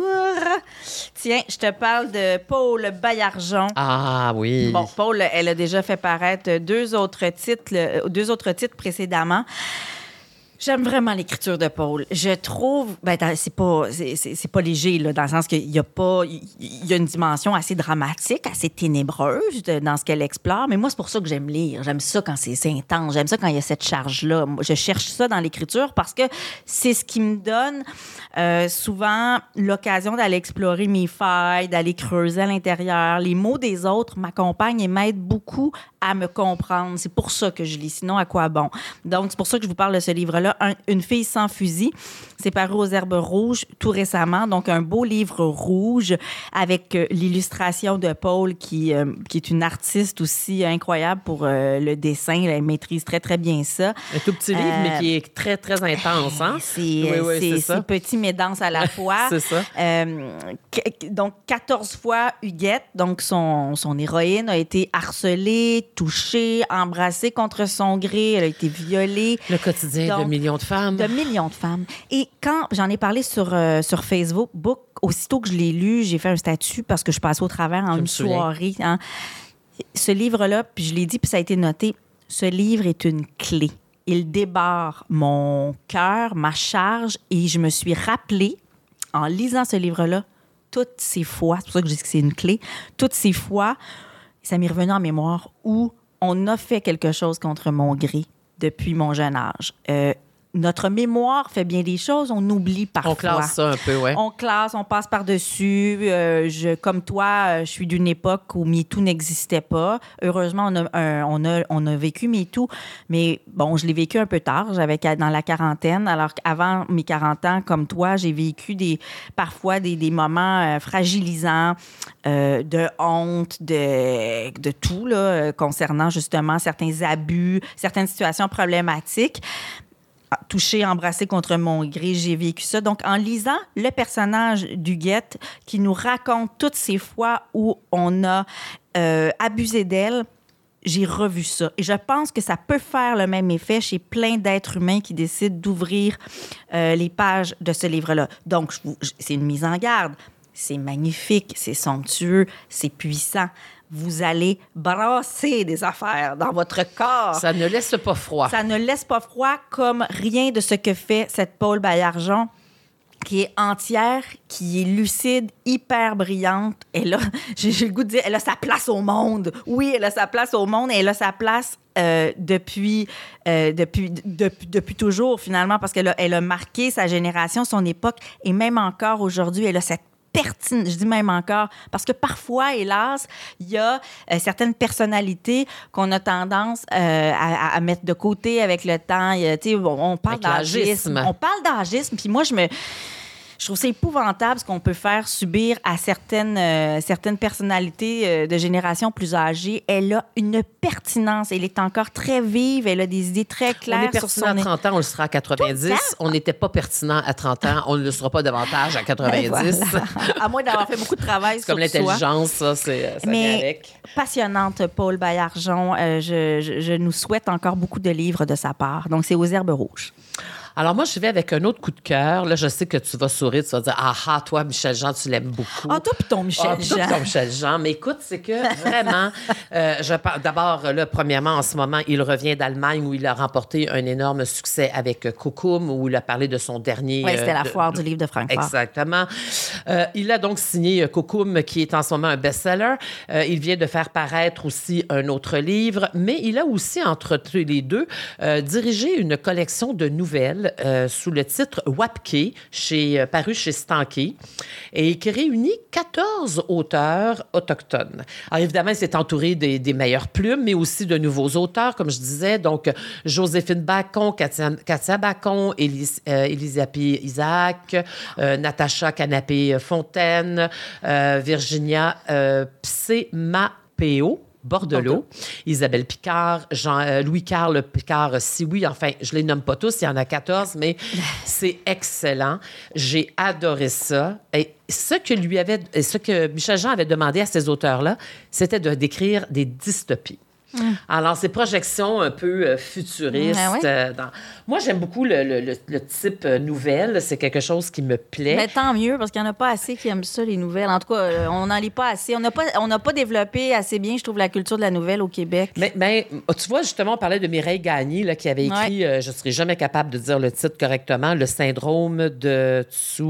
Tiens, je te parle de Paul Baillargeon. Ah oui. Bon, Paul, elle a déjà fait paraître deux autres titres, deux autres titres précédemment. J'aime vraiment l'écriture de Paul. Je trouve, ben, c'est pas, c'est pas léger là, dans le sens qu'il y a pas, il y a une dimension assez dramatique, assez ténébreuse dans ce qu'elle explore. Mais moi, c'est pour ça que j'aime lire. J'aime ça quand c'est intense. J'aime ça quand il y a cette charge-là. Je cherche ça dans l'écriture parce que c'est ce qui me donne euh, souvent l'occasion d'aller explorer mes failles, d'aller creuser à l'intérieur. Les mots des autres m'accompagnent et m'aident beaucoup à me comprendre. C'est pour ça que je lis. Sinon, à quoi bon? Donc, c'est pour ça que je vous parle de ce Une fille sans fusil. C'est paru aux Herbes Rouges tout récemment. Donc, un beau livre rouge avec euh, l'illustration de Paul, qui, euh, qui est une artiste aussi incroyable pour euh, le dessin. Elle maîtrise très, très bien ça. Un tout petit livre, mais qui est très, très intense. Hein? C'est oui, petit, mais dense à la fois. c'est ça. donc, 14 fois Huguette, donc son, son héroïne, a été harcelée, touchée, embrassée contre son gré, elle a été violée. Le quotidien de millions de femmes. De millions de femmes. Et quand j'en ai parlé sur, euh, sur Facebook, book, aussitôt que je l'ai lu, j'ai fait un statut parce que je passais au travers en une soirée. Hein. Ce livre-là, puis je l'ai dit, puis ça a été noté, ce livre est une clé. Il débarre mon cœur, ma charge, et je me suis rappelé, en lisant ce livre-là, toutes ces fois, c'est pour ça que je dis que c'est une clé, toutes ces fois ça m'est revenu en mémoire, où on a fait quelque chose contre mon gré depuis mon jeune âge. Euh, notre mémoire fait bien des choses, on oublie parfois. On classe ça un peu, oui. On classe, on passe par-dessus. Euh, je, comme toi, euh, je suis d'une époque où MeToo n'existait pas. Heureusement, on a, on a, on a vécu MeToo, mais bon, je l'ai vécu un peu tard. J'avais dans la quarantaine, alors qu'avant mes 40 ans, comme toi, j'ai vécu des, parfois des, des moments euh, fragilisants, de honte, de, de tout, là, concernant justement certains abus, certaines situations problématiques touché, embrassé contre mon gré, j'ai vécu ça. Donc, en lisant le personnage d'Huguette qui nous raconte toutes ces fois où on a euh, abusé d'elle, j'ai revu ça. Et je pense que ça peut faire le même effet chez plein d'êtres humains qui décident d'ouvrir euh, les pages de ce livre-là. Donc, c'est une mise en garde. C'est magnifique, c'est somptueux, c'est puissant vous allez brasser des affaires dans votre corps. Ça ne laisse pas froid. Ça ne laisse pas froid comme rien de ce que fait cette Paul Baillargeon qui est entière, qui est lucide, hyper brillante. Elle a, j'ai le goût de dire, elle a sa place au monde. Oui, elle a sa place au monde et elle a sa place euh, depuis, euh, depuis, depuis, depuis, toujours, finalement, parce qu'elle a, elle a marqué sa génération, son époque, et même encore aujourd'hui, elle a cette pertinent, je dis même encore, parce que parfois, hélas, il y a euh, certaines personnalités qu'on a tendance euh, à, mettre de côté avec le temps. on parle d'agisme. On parle d'agisme, puis moi, je me je trouve c'est épouvantable ce qu'on peut faire subir à certaines, euh, certaines personnalités euh, de génération plus âgées. Elle a une pertinence. Elle est encore très vive. Elle a des idées très claires. On est pertinent à 30 ans, on le sera à 90. On n'était pas pertinent à 30 ans, on ne le sera pas davantage à 90. à moins d'avoir fait beaucoup de travail sur Comme l'intelligence, ça, c'est ça Mais avec. passionnante, Paul. Euh, je, je, je nous souhaite encore beaucoup de livres de sa part. Donc, c'est aux herbes rouges. Alors, moi, je vais avec un autre coup de cœur. Là, je sais que tu vas sourire, tu vas dire Ah, ah toi, Michel Jean, tu l'aimes beaucoup. Ah, toi, puis ton Michel ah, Jean. ton Michel Jean. Mais écoute, c'est que vraiment, euh, je d'abord, là, premièrement, en ce moment, il revient d'Allemagne où il a remporté un énorme succès avec Kokum, où il a parlé de son dernier. Oui, c'était la euh, foire du livre de Francfort. Exactement. Euh, il a donc signé Kokum, qui est en ce moment un best-seller. il vient de faire paraître aussi un autre livre, mais il a aussi, entre les deux, dirigé une collection de nouvelles euh, sous le titre Wapke, chez, euh, paru chez Stanky, et qui réunit 14 auteurs autochtones. Alors évidemment, c'est entouré des, meilleures plumes, mais aussi de nouveaux auteurs, comme je disais. Donc, Joséphine Bacon, Katia, Bacon, Élise, euh, Isaac, Natacha Canapé-Fontaine, Virginia Psemapeo. Bordelot, Isabelle Picard, Jean, euh, Picard, si oui, enfin, je les nomme pas tous, il y en a 14, mais c'est excellent. J'ai adoré ça. Et ce que lui avait, ce que Michel Jean avait demandé à ces auteurs-là, c'était de décrire des dystopies. Alors, ces projections un peu euh, futuristes. Ah ouais? euh, dans- Moi, j'aime beaucoup le, le- le- le type euh, nouvelle. C'est quelque chose qui me plaît. Mais tant mieux, parce qu'il n'y en a pas assez qui aiment ça, les nouvelles. En tout cas, on n'en lit pas assez. On n'a pas, on pas développé assez bien, je trouve, la culture de la nouvelle au Québec. Mais, mais, tu vois, justement, on parlait de Mireille Gagné, là, qui avait écrit, euh, je ne serai jamais capable de dire le titre correctement, Le syndrome de Tsu...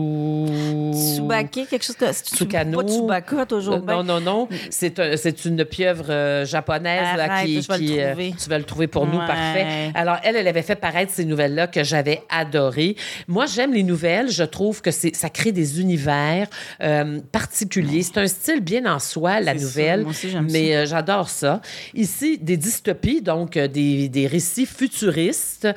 Tsubaki, quelque chose comme ça. Tsukano? Pas Tsubaka, toujours. Non, non, non. C'est un- c'est une pieuvre euh, japonaise là, Arrête, qui, je vais le qui, euh, tu vas le trouver pour nous, parfait. Alors elle, elle avait fait paraître ces nouvelles-là que j'avais adorées. Moi, j'aime les nouvelles. Je trouve que c'est ça crée des univers euh, particuliers. C'est un style bien en soi, la ça, nouvelle. moi aussi, j'aime mais euh, j'adore ça. Ici, des dystopies, donc des, des récits futuristes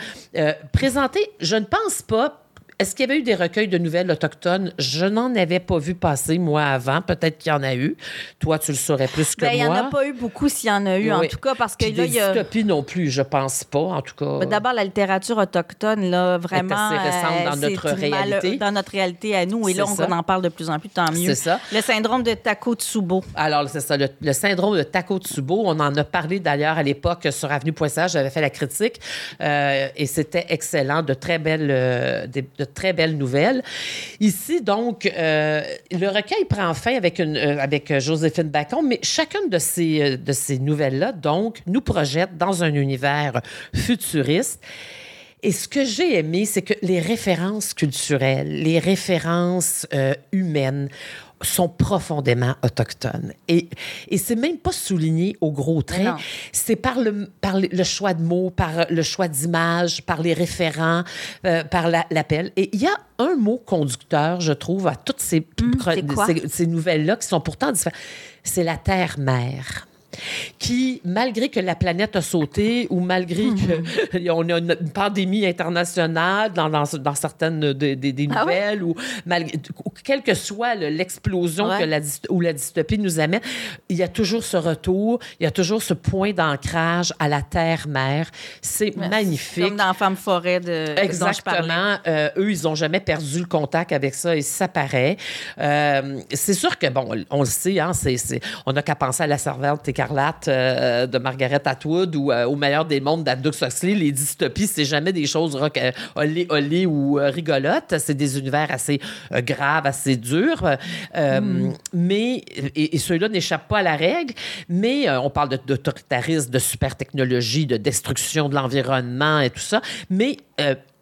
présentés. Je ne pense pas. Est-ce qu'il y avait eu des recueils de nouvelles autochtones? Je n'en avais pas vu passer, moi, avant. Peut-être qu'il y en a eu. Toi, tu le saurais plus que Ben, il n'y en moi. a pas eu beaucoup s'il y en a eu, en tout cas, parce que Puis là, il y a. dystopies non plus, je pense pas, en tout cas. Ben, D'abord, la littérature autochtone, là, vraiment. assez récente dans c'est notre mal- réalité. Dans notre réalité à nous. Et là, on, en parle de plus en plus, tant mieux. C'est ça. Le syndrome de Takotsubo. Alors, c'est ça, le, le syndrome de Takotsubo. On en a parlé d'ailleurs à l'époque sur Avenue.ca. J'avais fait la critique euh, et c'était excellent. De très belles, euh, de très belles nouvelles. Ici, donc, euh, le recueil prend fin avec, une, euh, avec euh, Joséphine Bacon, mais chacune de ces, de ces nouvelles-là, donc, nous projette dans un univers futuriste. Et ce que j'ai aimé, c'est que les références culturelles, les références humaines sont profondément autochtones. Et, et c'est même pas souligné au gros trait. C'est par le, par le choix de mots, par le choix d'images, par les référents, euh, par la- l'appel. Et il y a un mot conducteur, je trouve, à toutes ces, quoi? ces, ces nouvelles-là qui sont pourtant différentes. C'est la terre-mère qui, malgré que la planète a sauté ou malgré qu'on a une pandémie internationale dans, dans, dans certaines des, des- des Ah ouais? nouvelles ou malgré, quelle que soit le- l'explosion Ouais. que la, ou la dystopie nous amène, il y a toujours ce retour, il y a toujours ce point d'ancrage à la terre-mère. C'est magnifique. Comme dans Femme Forêt de, dont je parlais. Exactement. Euh, eux, ils n'ont jamais perdu le contact avec ça et ça paraît. Euh, c'est sûr que, bon, on le sait, hein, c'est- on n'a qu'à penser à la servante écarlate euh, de Margaret Atwood ou euh, au meilleur des mondes d'Aldous Huxley. Les dystopies, c'est jamais des choses rock, euh, olé, olé ou rigolotes. C'est des univers assez graves, assez durs. Euh, Mais, et, et ceux-là n'échappent pas à la règle. Mais on parle de- d'autoritarisme, de super technologie, de destruction de l'environnement et tout ça. Mais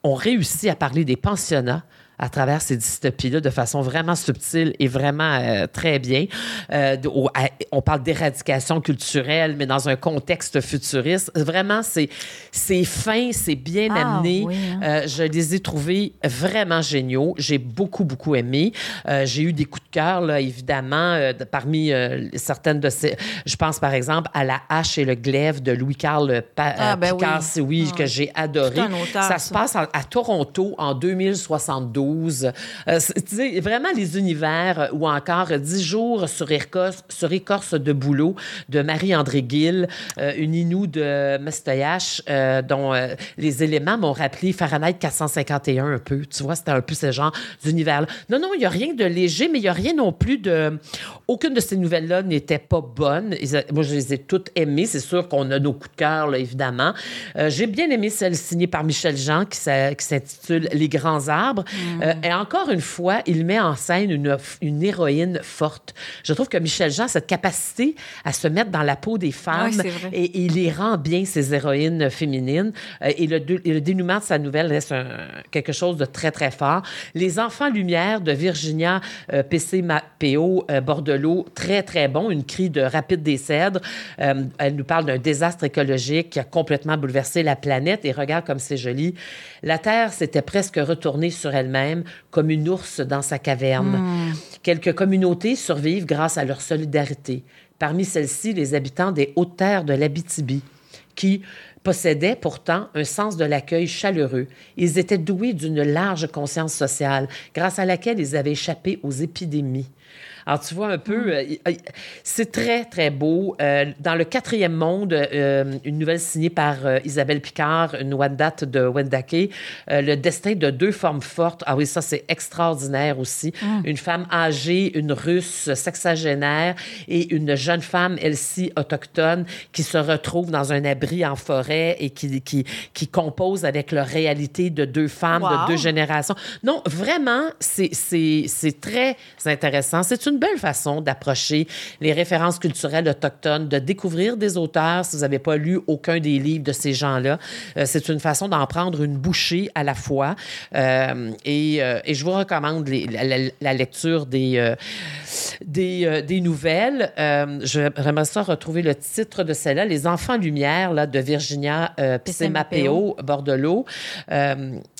on réussit à parler des pensionnats à travers ces dystopies-là de façon vraiment subtile et vraiment euh, très bien. Euh, à- on parle d'éradication culturelle, mais dans un contexte futuriste. Vraiment, c'est fin, c'est bien Ah, amené. oui, hein. Euh, je les ai trouvés vraiment géniaux. J'ai beaucoup, beaucoup aimé. J'ai eu des coups de cœur, là, évidemment, de- parmi certaines de ces... Je pense, par exemple, à La hache et le glaive de Louis-Carl Ah, ben Picard, oui. Ah. que j'ai adoré. Auteur, ça ça. se passe en- à Toronto en 2072. Euh, c'est- tu sais, vraiment les univers euh, ou encore 10 jours sur écorce, sur écorce de boulot de Marie-André Gill, euh, une Inou de Mestoyache, euh, dont euh, les éléments m'ont rappelé Fahrenheit 451 un peu. Tu vois, c'était un peu ce genre d'univers-là. Non, non, il n'y a rien de léger, mais il n'y a rien non plus de... Aucune de ces nouvelles-là n'était pas bonne. Moi, je les ai toutes aimées. C'est sûr qu'on a nos coups de cœur, là, évidemment. Euh, J'ai bien aimé celle signée par Michel Jean qui s'intitule Les grands arbres. Euh, et encore une fois, il met en scène une, une héroïne forte. Je trouve que Michel Jean cette capacité à se mettre dans la peau des femmes et, et il les rend bien, ces héroïnes féminines. Euh, et, le, dé- et le dénouement de sa nouvelle reste un- quelque chose de très, très fort. Les Enfants Lumière de Virginia euh, PC Mapeo euh, Bordelot, très, très bon. Une crie de rapide des cèdres. Elle nous parle d'un désastre écologique qui a complètement bouleversé la planète. Et regarde comme c'est joli. La Terre s'était presque retournée sur elle-même comme une ours dans sa caverne. Quelques communautés survivent grâce à leur solidarité. Parmi celles-ci, les habitants des hautes terres de l'Abitibi, qui possédaient pourtant un sens de l'accueil chaleureux. Ils étaient doués d'une large conscience sociale, grâce à laquelle ils avaient échappé aux épidémies. Alors, tu vois un peu, euh, euh, c'est très, très beau. Euh, dans le quatrième monde, une nouvelle signée par Isabelle Picard, une date de Wendake, Le destin de deux formes fortes. Ah oui, ça, c'est extraordinaire aussi. Mm. Une femme âgée, une russe sexagénaire et une jeune femme, elle-ci, autochtone, qui se retrouve dans un abri en forêt et qui, qui, qui compose avec leur réalité de deux femmes de deux générations. Non, vraiment, c'est très intéressant. C'est une belle façon d'approcher les références culturelles autochtones, de découvrir des auteurs si vous n'avez pas lu aucun des livres de ces gens-là. Euh, c'est une façon d'en prendre une bouchée à la fois. Euh, et, euh, et, je vous recommande la, lecture des, des, des, nouvelles. je j'aimerais ça retrouver le titre de celle-là, Les Enfants Lumière là, de Virginia Pissemapeo Bordelot.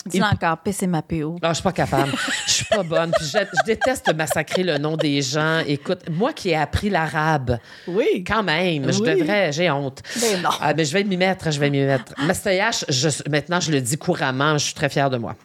Dis encore, Pissemapeo. Non, je suis pas capable. je suis pas bonne. je, je déteste massacrer le nom des gens. Écoute, moi qui ai appris l'arabe, oui. quand même, je devrais, j'ai honte. Mais non. Ah, mais je vais m'y mettre, je vais m'y mettre. Je, maintenant, je le dis couramment, je suis très fière de moi.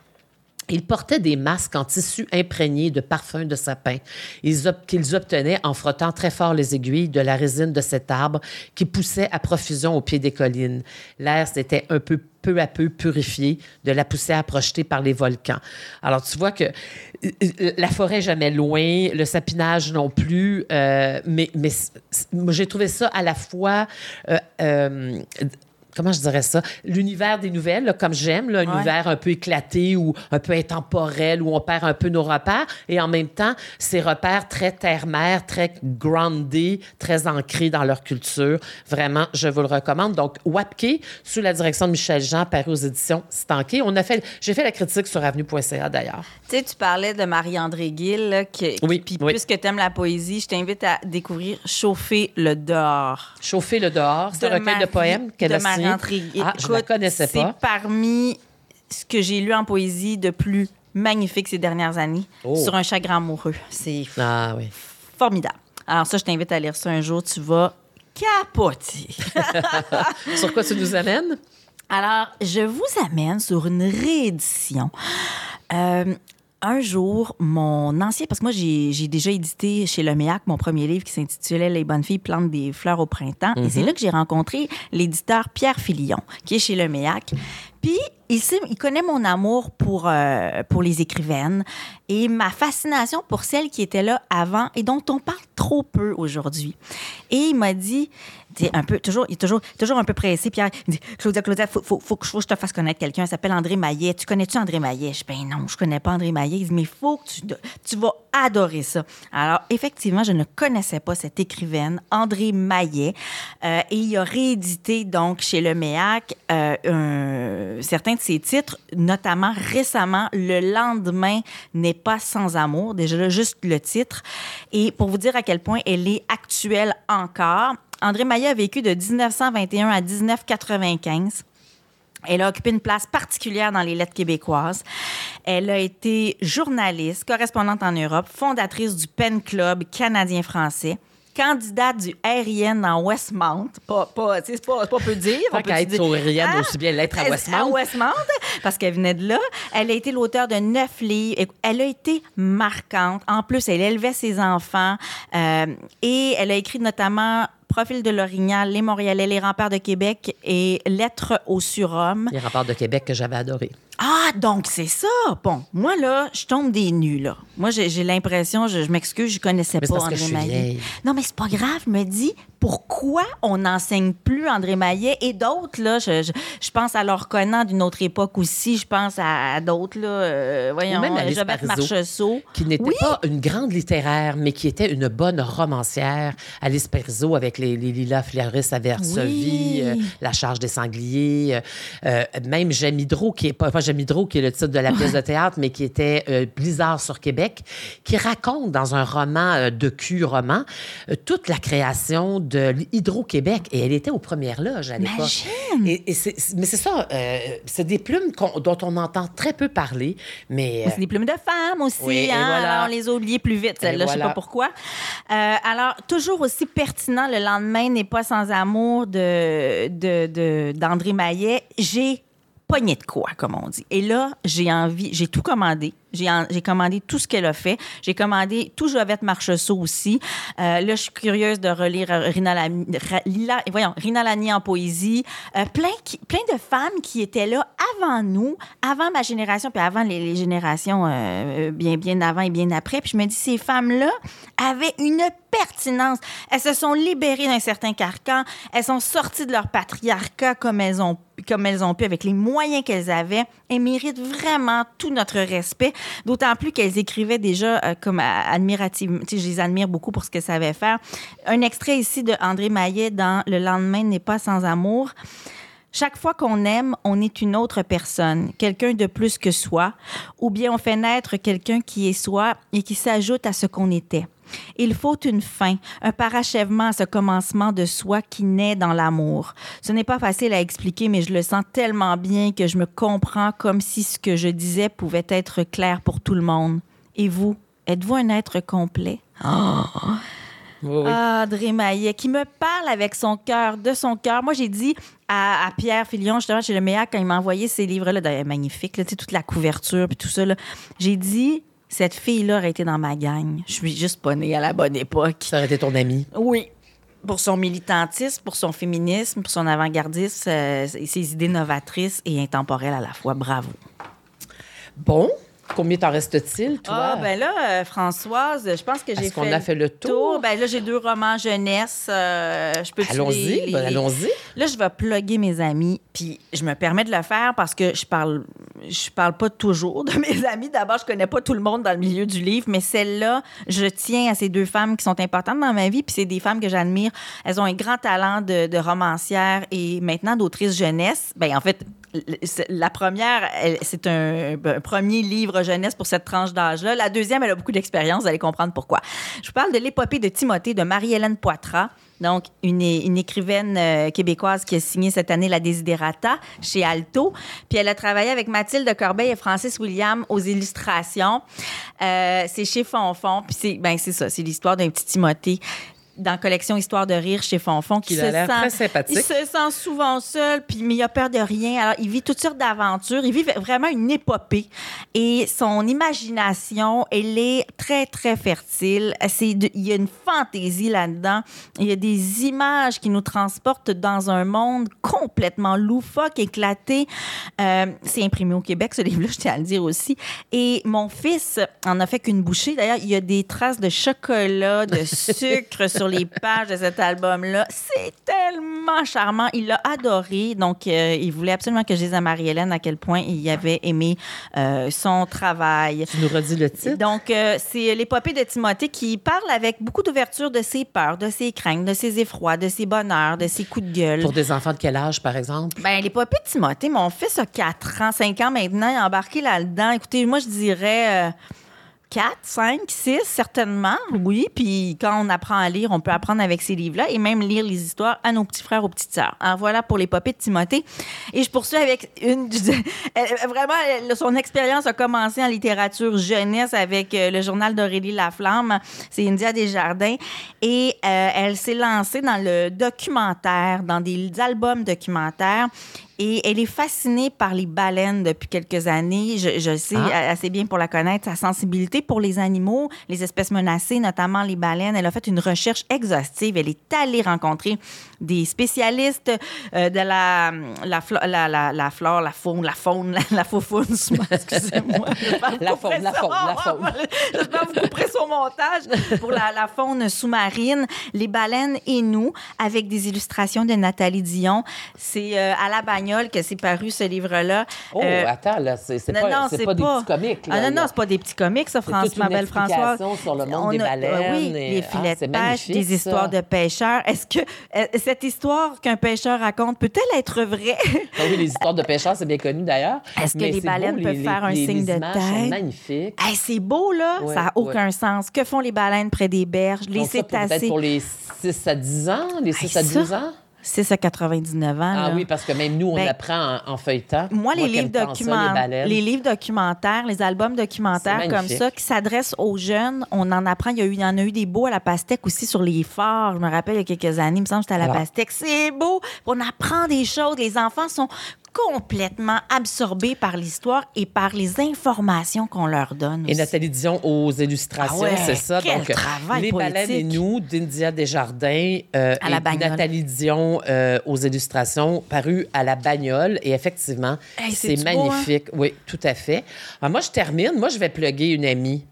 Ils portaient des masques en tissu imprégné de parfum de sapin qu'ils obtenaient en frottant très fort les aiguilles de la résine de cet arbre qui poussait à profusion au pied des collines. L'air s'était un peu peu à peu purifié de la poussière projetée par les volcans. Alors, tu vois que euh, la forêt jamais loin, le sapinage non plus, euh, mais, j'ai trouvé ça à la fois euh, comment je dirais ça, l'univers des nouvelles, comme j'aime, un univers un peu éclaté ou un peu intemporel, où on perd un peu nos repères, et en même temps, ces repères très terre-mère, très groundés, très ancrés dans leur culture. Vraiment, je vous le recommande. Donc, Wapke, sous la direction de Michel Jean, paru aux éditions Stanké. On a fait, j'ai fait la critique sur avenue.ca d'ailleurs. Tu sais, tu parlais de Marie-André Gill, qui, oui, puis puisque tu aimes la poésie, je t'invite à découvrir Chauffer le dehors. Chauffer le dehors, c'est un recueil de poèmes qu'elle a ah, je ne connaissais pas. C'est parmi ce que j'ai lu en poésie de plus magnifique ces dernières années oh. sur un chagrin amoureux. C'est ah, oui. formidable. Alors ça, je t'invite à lire ça un jour. Tu vas capoter. sur quoi tu nous amènes? Alors, je vous amène sur une réédition. Euh, un jour, mon ancien, parce que moi, j'ai déjà édité chez Le Méac mon premier livre qui s'intitulait Les bonnes filles plantent des fleurs au printemps. Et c'est mhm. là que j'ai rencontré l'éditeur Pierre Filion, qui est chez Le Méac. Puis, il, il connaît mon amour pour, euh, pour les écrivaines et ma fascination pour celles qui étaient là avant et dont on parle trop peu aujourd'hui. Et il m'a dit, un peu, toujours, il est toujours, toujours un peu pressé. Pierre, il dit Claudia, Claudia, faut, faut, que je te fasse connaître quelqu'un. Il s'appelle André Maillet. Tu connais-tu André Maillet? Je dis, ben non, je connais pas André Maillet. Il dit, mais il faut que tu, tu vas adorer ça. Alors, effectivement, je ne connaissais pas cette écrivaine, André Maillet. Euh, et il a réédité, donc, chez Le Méac, euh, certains de ses titres, notamment récemment, Le lendemain n'est pas sans amour. Déjà, juste le titre. Et pour vous dire à quel point elle est actuelle encore, André Maillet a vécu de 1921 à 1995. Elle a occupé une place particulière dans les lettres québécoises. Elle a été journaliste, correspondante en Europe, fondatrice du Pen Club canadien-français candidate du RIN en Westmount. Pas, pas, c'est pas, pas peu dire. Tant qu'à être sur RIN, ah, aussi bien l'être à Westmount. À Westmount, parce qu'elle venait de là. Elle a été l'auteur de neuf livres. Elle a été marquante. En plus, elle élevait ses enfants euh, et elle a écrit notamment Profil de l'Orignal, Les Montréalais, Les Remparts de Québec et Lettres au surhomme. Les Remparts de Québec que j'avais adoré. Ah, donc c'est ça. Bon, moi, là, je tombe des nues, là. Moi, j'ai l'impression, je, m'excuse, je connaissais pas André Maillet. Non, mais c'est pas grave. Je me dis, pourquoi on n'enseigne plus André Maillet? Et d'autres, là, je, je, pense à leur connant d'une autre époque aussi. Je pense à, d'autres, là. Euh, voyons, même Elisabeth Marcheseau. Qui n'était pas une grande littéraire, mais qui était une bonne romancière. Alice Perizo avec les, les Lilas Fleuris à Versevie, euh, La charge des sangliers. Euh, même Jamidro, qui est pas Midro, qui est le titre de la pièce de théâtre, mais qui était euh, Blizzard sur Québec, qui raconte dans un roman euh, de cul roman euh, toute la création de Hydro-Québec et elle était aux premières loges à l'époque. Imagine! Et, mais c'est ça, euh, c'est des plumes dont on entend très peu parler, mais... C'est des plumes de femmes aussi, Oui, hein? voilà. Alors, on les a oubliées plus vite, celles-là, je sais pas pourquoi. Euh, alors, toujours aussi pertinent, le lendemain n'est pas sans amour de, de, de- d'André Maillet. J'ai pogné de quoi, comme on dit. Et là, j'ai envie, j'ai tout commandé. J'ai, commandé tout ce qu'elle a fait. J'ai commandé tout Jovette Marcheseau aussi. Euh, là, je suis curieuse de relire euh, Rina, Lamy- Ra- Lila- voyons, Rina Lani en poésie. Euh, plein, plein de femmes qui étaient là avant nous, avant ma génération, puis avant les, générations bien, bien avant et bien après. Puis je me dis, ces femmes-là avaient une pertinence. Elles se sont libérées d'un certain carcan. Elles sont sorties de leur patriarcat comme elles ont, comme elles ont pu, avec les moyens qu'elles avaient. Elles méritent vraiment tout notre respect. D'autant plus qu'elles écrivaient déjà euh, comme admirativement. Je les admire beaucoup pour ce qu'elles savaient faire. Un extrait ici de André Maillet dans Le lendemain n'est pas sans amour. Chaque fois qu'on aime, on est une autre personne, quelqu'un de plus que soi, ou bien on fait naître quelqu'un qui est soi et qui s'ajoute à ce qu'on était. Il faut une fin, un parachèvement à ce commencement de soi qui naît dans l'amour. Ce n'est pas facile à expliquer, mais je le sens tellement bien que je me comprends comme si ce que je disais pouvait être clair pour tout le monde. Et vous, êtes-vous un être complet? Oui, oui. Ah, André Maillet, qui me parle avec son cœur, de son cœur. Moi, j'ai dit à, à Pierre Filion, justement, chez le MEAC, quand il m'a envoyé ces livres-là, d'ailleurs, magnifiques, là, toute la couverture puis tout ça, j'ai dit, cette fille-là aurait été dans ma gang. Je suis juste pas née à la bonne époque. Ça aurait été ton ami. Oui. Pour son militantisme, pour son féminisme, pour son avant-gardisme, euh, ses idées novatrices et intemporelles à la fois. Bravo. Bon, combien t'en reste-t-il, toi? Ah, ben là, euh, Françoise, je pense que j'ai Est-ce qu'on fait a fait le tour? Ben là, j'ai deux romans jeunesse. euh, je peux allons-y, ben, allons-y. Là, je vais plugger mes amis, puis je me permets de le faire parce que je parle, je parle pas toujours de mes amis. D'abord, je connais pas tout le monde dans le milieu du livre, mais celle-là, je tiens à ces deux femmes qui sont importantes dans ma vie, puis c'est des femmes que j'admire. Elles ont un grand talent de, de romancière et maintenant d'autrice jeunesse. Ben en fait, la première, c'est un, un premier livre jeunesse pour cette tranche d'âge-là. La deuxième, elle a beaucoup d'expérience, vous allez comprendre pourquoi. Je vous parle de l'épopée de Timothée de Marie-Hélène Poitras. Donc, une, écrivaine euh, québécoise qui a signé cette année La Desiderata chez Alto. Puis elle a travaillé avec Mathilde Corbeil et Francis William aux illustrations. Euh, c'est chez Fonfon. Puis c'est ben, c'est ça, c'est l'histoire d'un petit Timothée dans collection Histoire de rire chez Fonfon qui Il se a sent très sympathique. il se sent souvent seul puis mais il a peur de rien. Alors il vit toutes sortes d'aventures. Il vit vraiment une épopée. Et son imagination elle est très très fertile. C'est il y a une fantaisie là-dedans. Il y a des images qui nous transportent dans un monde complètement loufoque éclaté. Euh, c'est imprimé au Québec ce livre-là je tiens à le dire aussi. Et mon fils en a fait qu'une bouchée. D'ailleurs il y a des traces de chocolat de sucre sur les pages de cet album-là. C'est tellement charmant. Il l'a adoré. Donc, euh, il voulait absolument que je dise à Marie-Hélène à quel point il avait aimé euh, son travail. Tu nous redis le titre? Donc, euh, c'est l'épopée de Timothée qui parle avec beaucoup d'ouverture de ses peurs, de ses craintes, de ses effrois, de ses bonheurs, de ses coups de gueule. Pour des enfants de quel âge, par exemple? Ben, l'épopée de Timothée, mon fils a 4 ans, 5 ans maintenant, il est embarqué là-dedans. Écoutez, moi, je dirais 4, 5, 6, certainement, oui. Puis quand on apprend à lire, on peut apprendre avec ces livres-là et même lire les histoires à nos petits frères, aux petites sœurs. Alors voilà pour l'épopée de Timothée. Et je poursuis avec une... Vraiment, son expérience a commencé en littérature jeunesse avec euh, le journal d'Aurélie Laflamme. C'est India Desjardins. Et euh, elle s'est lancée dans le documentaire, dans des albums documentaires. Et elle est fascinée par les baleines depuis quelques années. Je, je sais Ah. assez bien pour la connaître, sa sensibilité pour les animaux, les espèces menacées, notamment les baleines. Elle a fait une recherche exhaustive. Elle est allée rencontrer des spécialistes euh, de la, la, la, la, la flore, la faune, la faune, la, la. Excusez-moi. La faune, la faune, la faune. J'espère vous couperez son montage pour la, la faune sous-marine, les baleines et nous, avec des illustrations de Nathalie Dion. C'est euh, à la bagnole Que c'est paru, ce livre-là. Oh, Euh, attends, là, c'est c'est pas, non, c'est c'est pas, pas. des petits comiques. Là, Ah non, non, c'est pas des petits comics, ça, C'est France, ma belle Françoise. sur le monde On des a- baleines oui, et- les ah, filets c'est de pêche, magnifique, des ça. histoires de pêcheurs. Est-ce que euh, cette histoire qu'un pêcheur raconte peut-elle être vraie? Ah oui, les histoires de pêcheurs, c'est bien connu d'ailleurs. Est-ce que les c'est baleines beau, peuvent les- faire un les- signe de tête? magnifiques. Hey, c'est beau, là. Ça n'a aucun sens. Que font les baleines près des berges? Les pour- Peut-être cétacés. pour les 6 à 10 ans, les 6 à Hey, 12 ça, ans? 6 à 99 ans. Ah là. oui, parce que même nous, on Ben, apprend en, en feuilletant. Moi, les livres, ça, documentaires, les livres documentaires, les albums documentaires comme ça, qui s'adressent aux jeunes, on en apprend. Il y, a eu, il y en a eu des beaux à la pastèque aussi sur les forts. Je me rappelle il y a quelques années, il me semble que c'était à la Alors- pastèque. C'est beau. On apprend des choses. Les enfants sont complètement absorbés par l'histoire et par les informations qu'on leur donne. Et. Nathalie Dion aux illustrations, Ah ouais, c'est ça. quel Donc, travail Les baleines et nous, d'India Desjardins euh, À la et Bagnole. Nathalie Dion euh, aux illustrations, paru à la bagnole. Et effectivement, Hey, c'est beau, hein? magnifique. Oui, tout à fait. Alors, moi, je termine. Moi, je vais plugger une amie.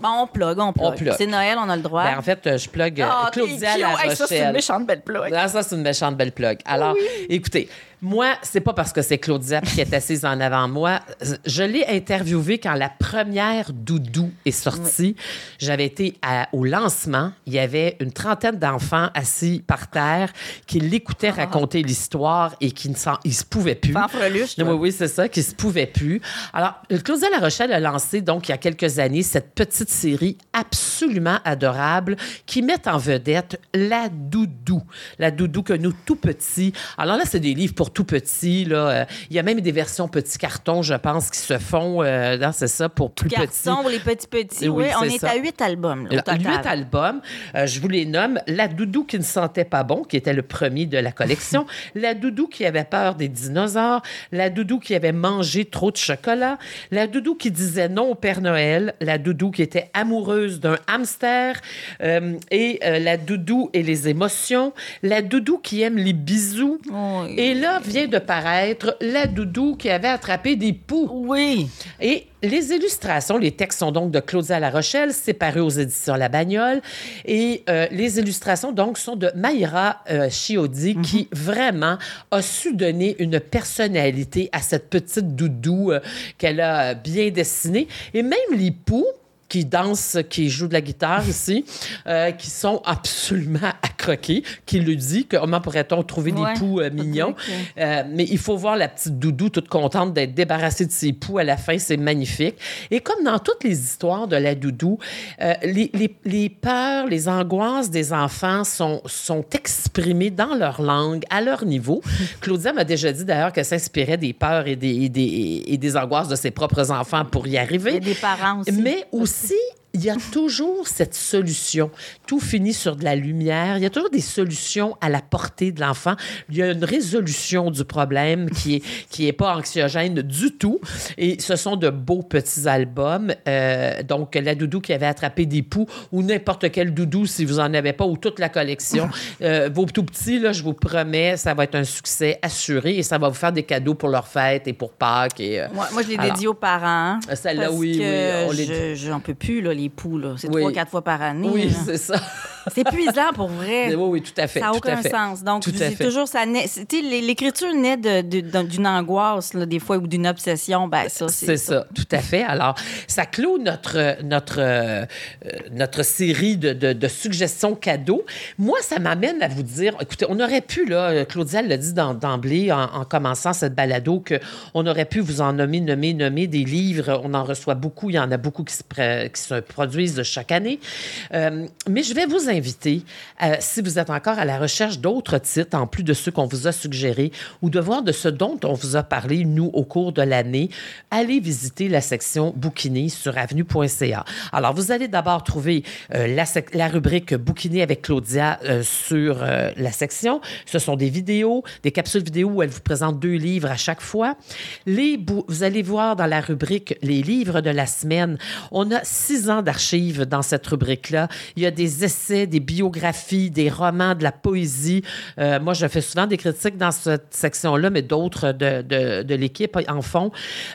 Bon, on plug, on plug. plug. C'est Noël, on a le droit. Ben, en fait, euh, je plug euh, Ah, Claudia La. Hey, ça, c'est une méchante belle plug. Ah, ça, c'est une méchante belle plug. Alors, écoutez, moi, c'est pas parce que c'est Claudia qui est assise en avant de moi. Je l'ai interviewée quand la première Doudou est sortie. J'avais été à- au lancement. Il y avait une trentaine d'enfants assis par terre qui l'écoutaient raconter l'histoire et qui ne s'en, ils se pouvaient plus. Fanfreluche. Oui, oui, c'est ça, qui se pouvait plus. Alors, Claudia La Rochelle a lancé, donc, il y a quelques années, cette petite série absolument adorable qui met en vedette la doudou. La doudou que nous, tout petits. Alors là, c'est des livres pour tout petits. Là. Euh, Il y a même des versions petits cartons, je pense, qui se font. Euh, non, c'est ça, pour plus petits. Garçon, les petits petits. Oui, Oui, on est à huit albums. là, au. Huit albums. Euh, je vous les nomme. La doudou qui ne sentait pas bon, qui était le premier de la collection. la doudou qui avait peur des dinosaures. La doudou qui avait mangé trop de chocolat. La doudou qui disait non au Père Noël. La doudou qui était amoureuse d'un hamster. Euh, et la doudou et les émotions. La doudou qui aime les bisous. Et là vient de paraître la doudou qui avait attrapé des poux. Oui. Et les illustrations, les textes sont donc de Claudia La Rochelle, séparés aux éditions La Bagnole. Et euh, les illustrations, donc, sont de Maïra euh, Chiodi, qui vraiment a su donner une personnalité à cette petite doudou euh, qu'elle a bien dessinée. Et même les poux, qui dansent, qui jouent de la guitare ici, euh, qui sont absolument à croquer, qui le dit, comment pourrait-on trouver Ouais. des poux euh, mignons? Euh, mais il faut voir la petite doudou toute contente d'être débarrassée de ses poux à la fin, c'est magnifique. Et comme dans toutes les histoires de la doudou, les, les- les peurs, les angoisses des enfants sont, sont exprimées dans leur langue, à leur niveau. Claudia m'a déjà dit d'ailleurs qu'elle s'inspirait des peurs et des, et des, et des angoisses de ses propres enfants pour y arriver. des parents aussi. Mais aussi, Merci il y a toujours cette solution. Tout finit sur de la lumière. Il y a toujours des solutions à la portée de l'enfant. Il y a une résolution du problème qui est qui est pas anxiogène du tout. Et ce sont de beaux petits albums. Euh, donc la doudou qui avait attrapé des poux ou n'importe quel doudou si vous en avez pas ou toute la collection. Euh, vos tout petits là, je vous promets, ça va être un succès assuré et ça va vous faire des cadeaux pour leur fête et pour Pâques et euh, Moi, moi, je l'ai dédié aux parents. celle-là, parce oui, que oui, on les- je- J'en peux plus, là, les poux. là. C'est trois, quatre fois par année. oui, là. c'est ça. C'est épuisant pour vrai. Oui, oui, tout à fait. Ça n'a aucun sens. Donc, Tout à c'est fait. toujours ça. naît- L'écriture naît de- de- de- d'une angoisse, là, des fois, ou d'une obsession. Ben, ça, C'est ça, tout à fait. Alors, ça clôt notre, notre, euh, euh, notre série de, de- de suggestions cadeaux. Moi, ça m'amène à vous dire, écoutez, on aurait pu, là, Claudia l'a dit d'em- d'emblée en, en commençant cette balado, qu'on aurait pu vous en nommer, nommer, nommer des livres. On en reçoit beaucoup. Il y en a beaucoup qui se, qui se produisent chaque année. Euh, mais je vais vous inviter, euh, si vous êtes encore à la recherche d'autres titres, en plus de ceux qu'on vous a suggérés, ou de voir de ce dont on vous a parlé, nous, au cours de l'année, allez visiter la section bouquiner sur avenue.ca. Alors, vous allez d'abord trouver euh, la, rubrique bouquiner avec Claudia sur la section. Ce sont des vidéos, des capsules vidéo où elle vous présente deux livres à chaque fois. Vous allez voir dans la rubrique les livres de la semaine. On a six ans d'archives dans cette rubrique-là. Il y a des essais des biographies, des romans, de la poésie. Euh, moi, je fais souvent des critiques dans cette section-là, mais d'autres de, de, de l'équipe en font.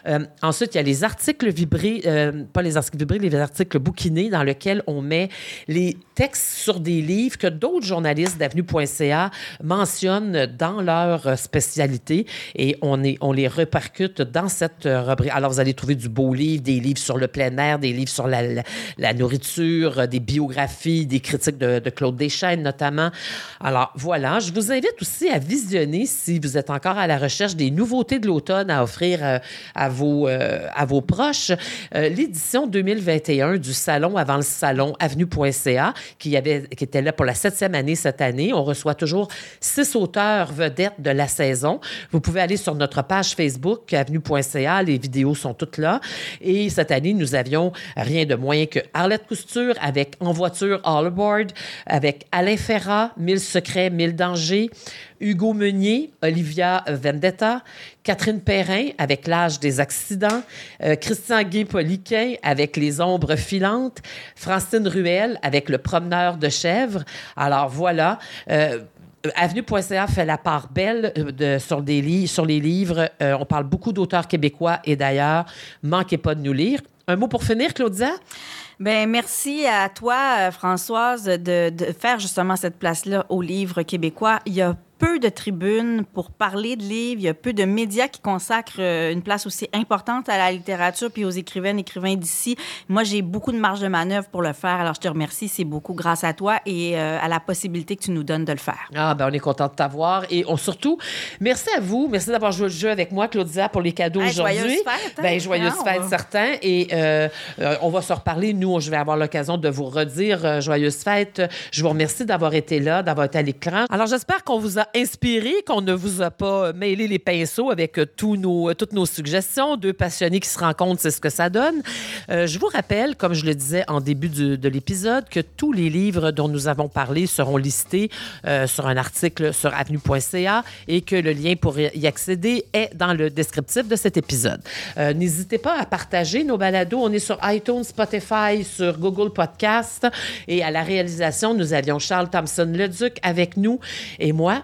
Euh, ensuite, il y a les articles vibrés, euh, pas les articles vibrés, les articles bouquinés dans lesquels on met les textes sur des livres que d'autres journalistes d'avenue.ca mentionnent dans leur spécialité et on, les repercute dans cette rubrique. Alors, vous allez trouver du beau livre, des livres sur le plein air, des livres sur la, nourriture, des biographies, des critiques de, de Claude Deschaines notamment. Alors, voilà, je vous invite aussi à visionner, si vous êtes encore à la recherche des nouveautés de l'automne à offrir euh, à, vos, euh, à vos proches, euh, l'édition 2021 du Salon avant le Salon, avenue.ca, qui, était là pour la septième année cette année. On reçoit toujours six auteurs vedettes de la saison. Vous pouvez aller sur notre page Facebook, avenue.ca. Les vidéos sont toutes là. Et cette année, nous avions rien de moins que Arlette Cousture avec En voiture All Aboard, avec Alain Ferrat, Mille secrets, mille dangers, Hugo Meunier, Olivia Vendetta, Catherine Perrin avec L'âge des accidents, euh, Christian Guy-Poliquin avec Les ombres filantes, Francine Ruel avec Le promeneur de chèvres. Alors voilà. Euh, Avenue.ca fait la part belle euh, sur, les livres. on parle beaucoup d'auteurs québécois et d'ailleurs, manquez pas de nous lire. Un mot pour finir, Claudia? Ben merci à toi, Françoise, de, de faire justement cette place-là au livre québécois. Il y a peu de tribunes pour parler de livres. Il y a peu de médias qui consacrent euh, une place aussi importante à la littérature puis aux écrivaines, écrivains d'ici. Moi, j'ai beaucoup de marge de manœuvre pour le faire. Alors, je te remercie. C'est beaucoup grâce à toi et euh, à la possibilité que tu nous donnes de le faire. Ah, ben on est content de t'avoir. Et on, surtout, merci à vous. Merci d'avoir joué le jeu avec moi, Claudia, pour les cadeaux aujourd'hui. Joyeuse fête. Hein? Ben, joyeuse fête, certains. Et euh, on va se reparler. Nous, je vais avoir l'occasion de vous redire joyeuse fête. Je vous remercie d'avoir été là, d'avoir été à l'écran. Alors, j'espère qu'on vous a inspiré, qu'on ne vous a pas mêlé les pinceaux avec tous nos, toutes nos suggestions. Deux passionnés qui se rencontrent, c'est ce que ça donne. Euh, je vous rappelle, comme je le disais en début de l'épisode, que tous les livres dont nous avons parlé seront listés euh, sur un article sur avenue.ca et que le lien pour y accéder est dans le descriptif de cet épisode. Euh, n'hésitez pas à partager nos balados. On est sur iTunes, Spotify, sur Google Podcast et à la réalisation, nous avions Charles Thompson-Leduc avec nous et moi,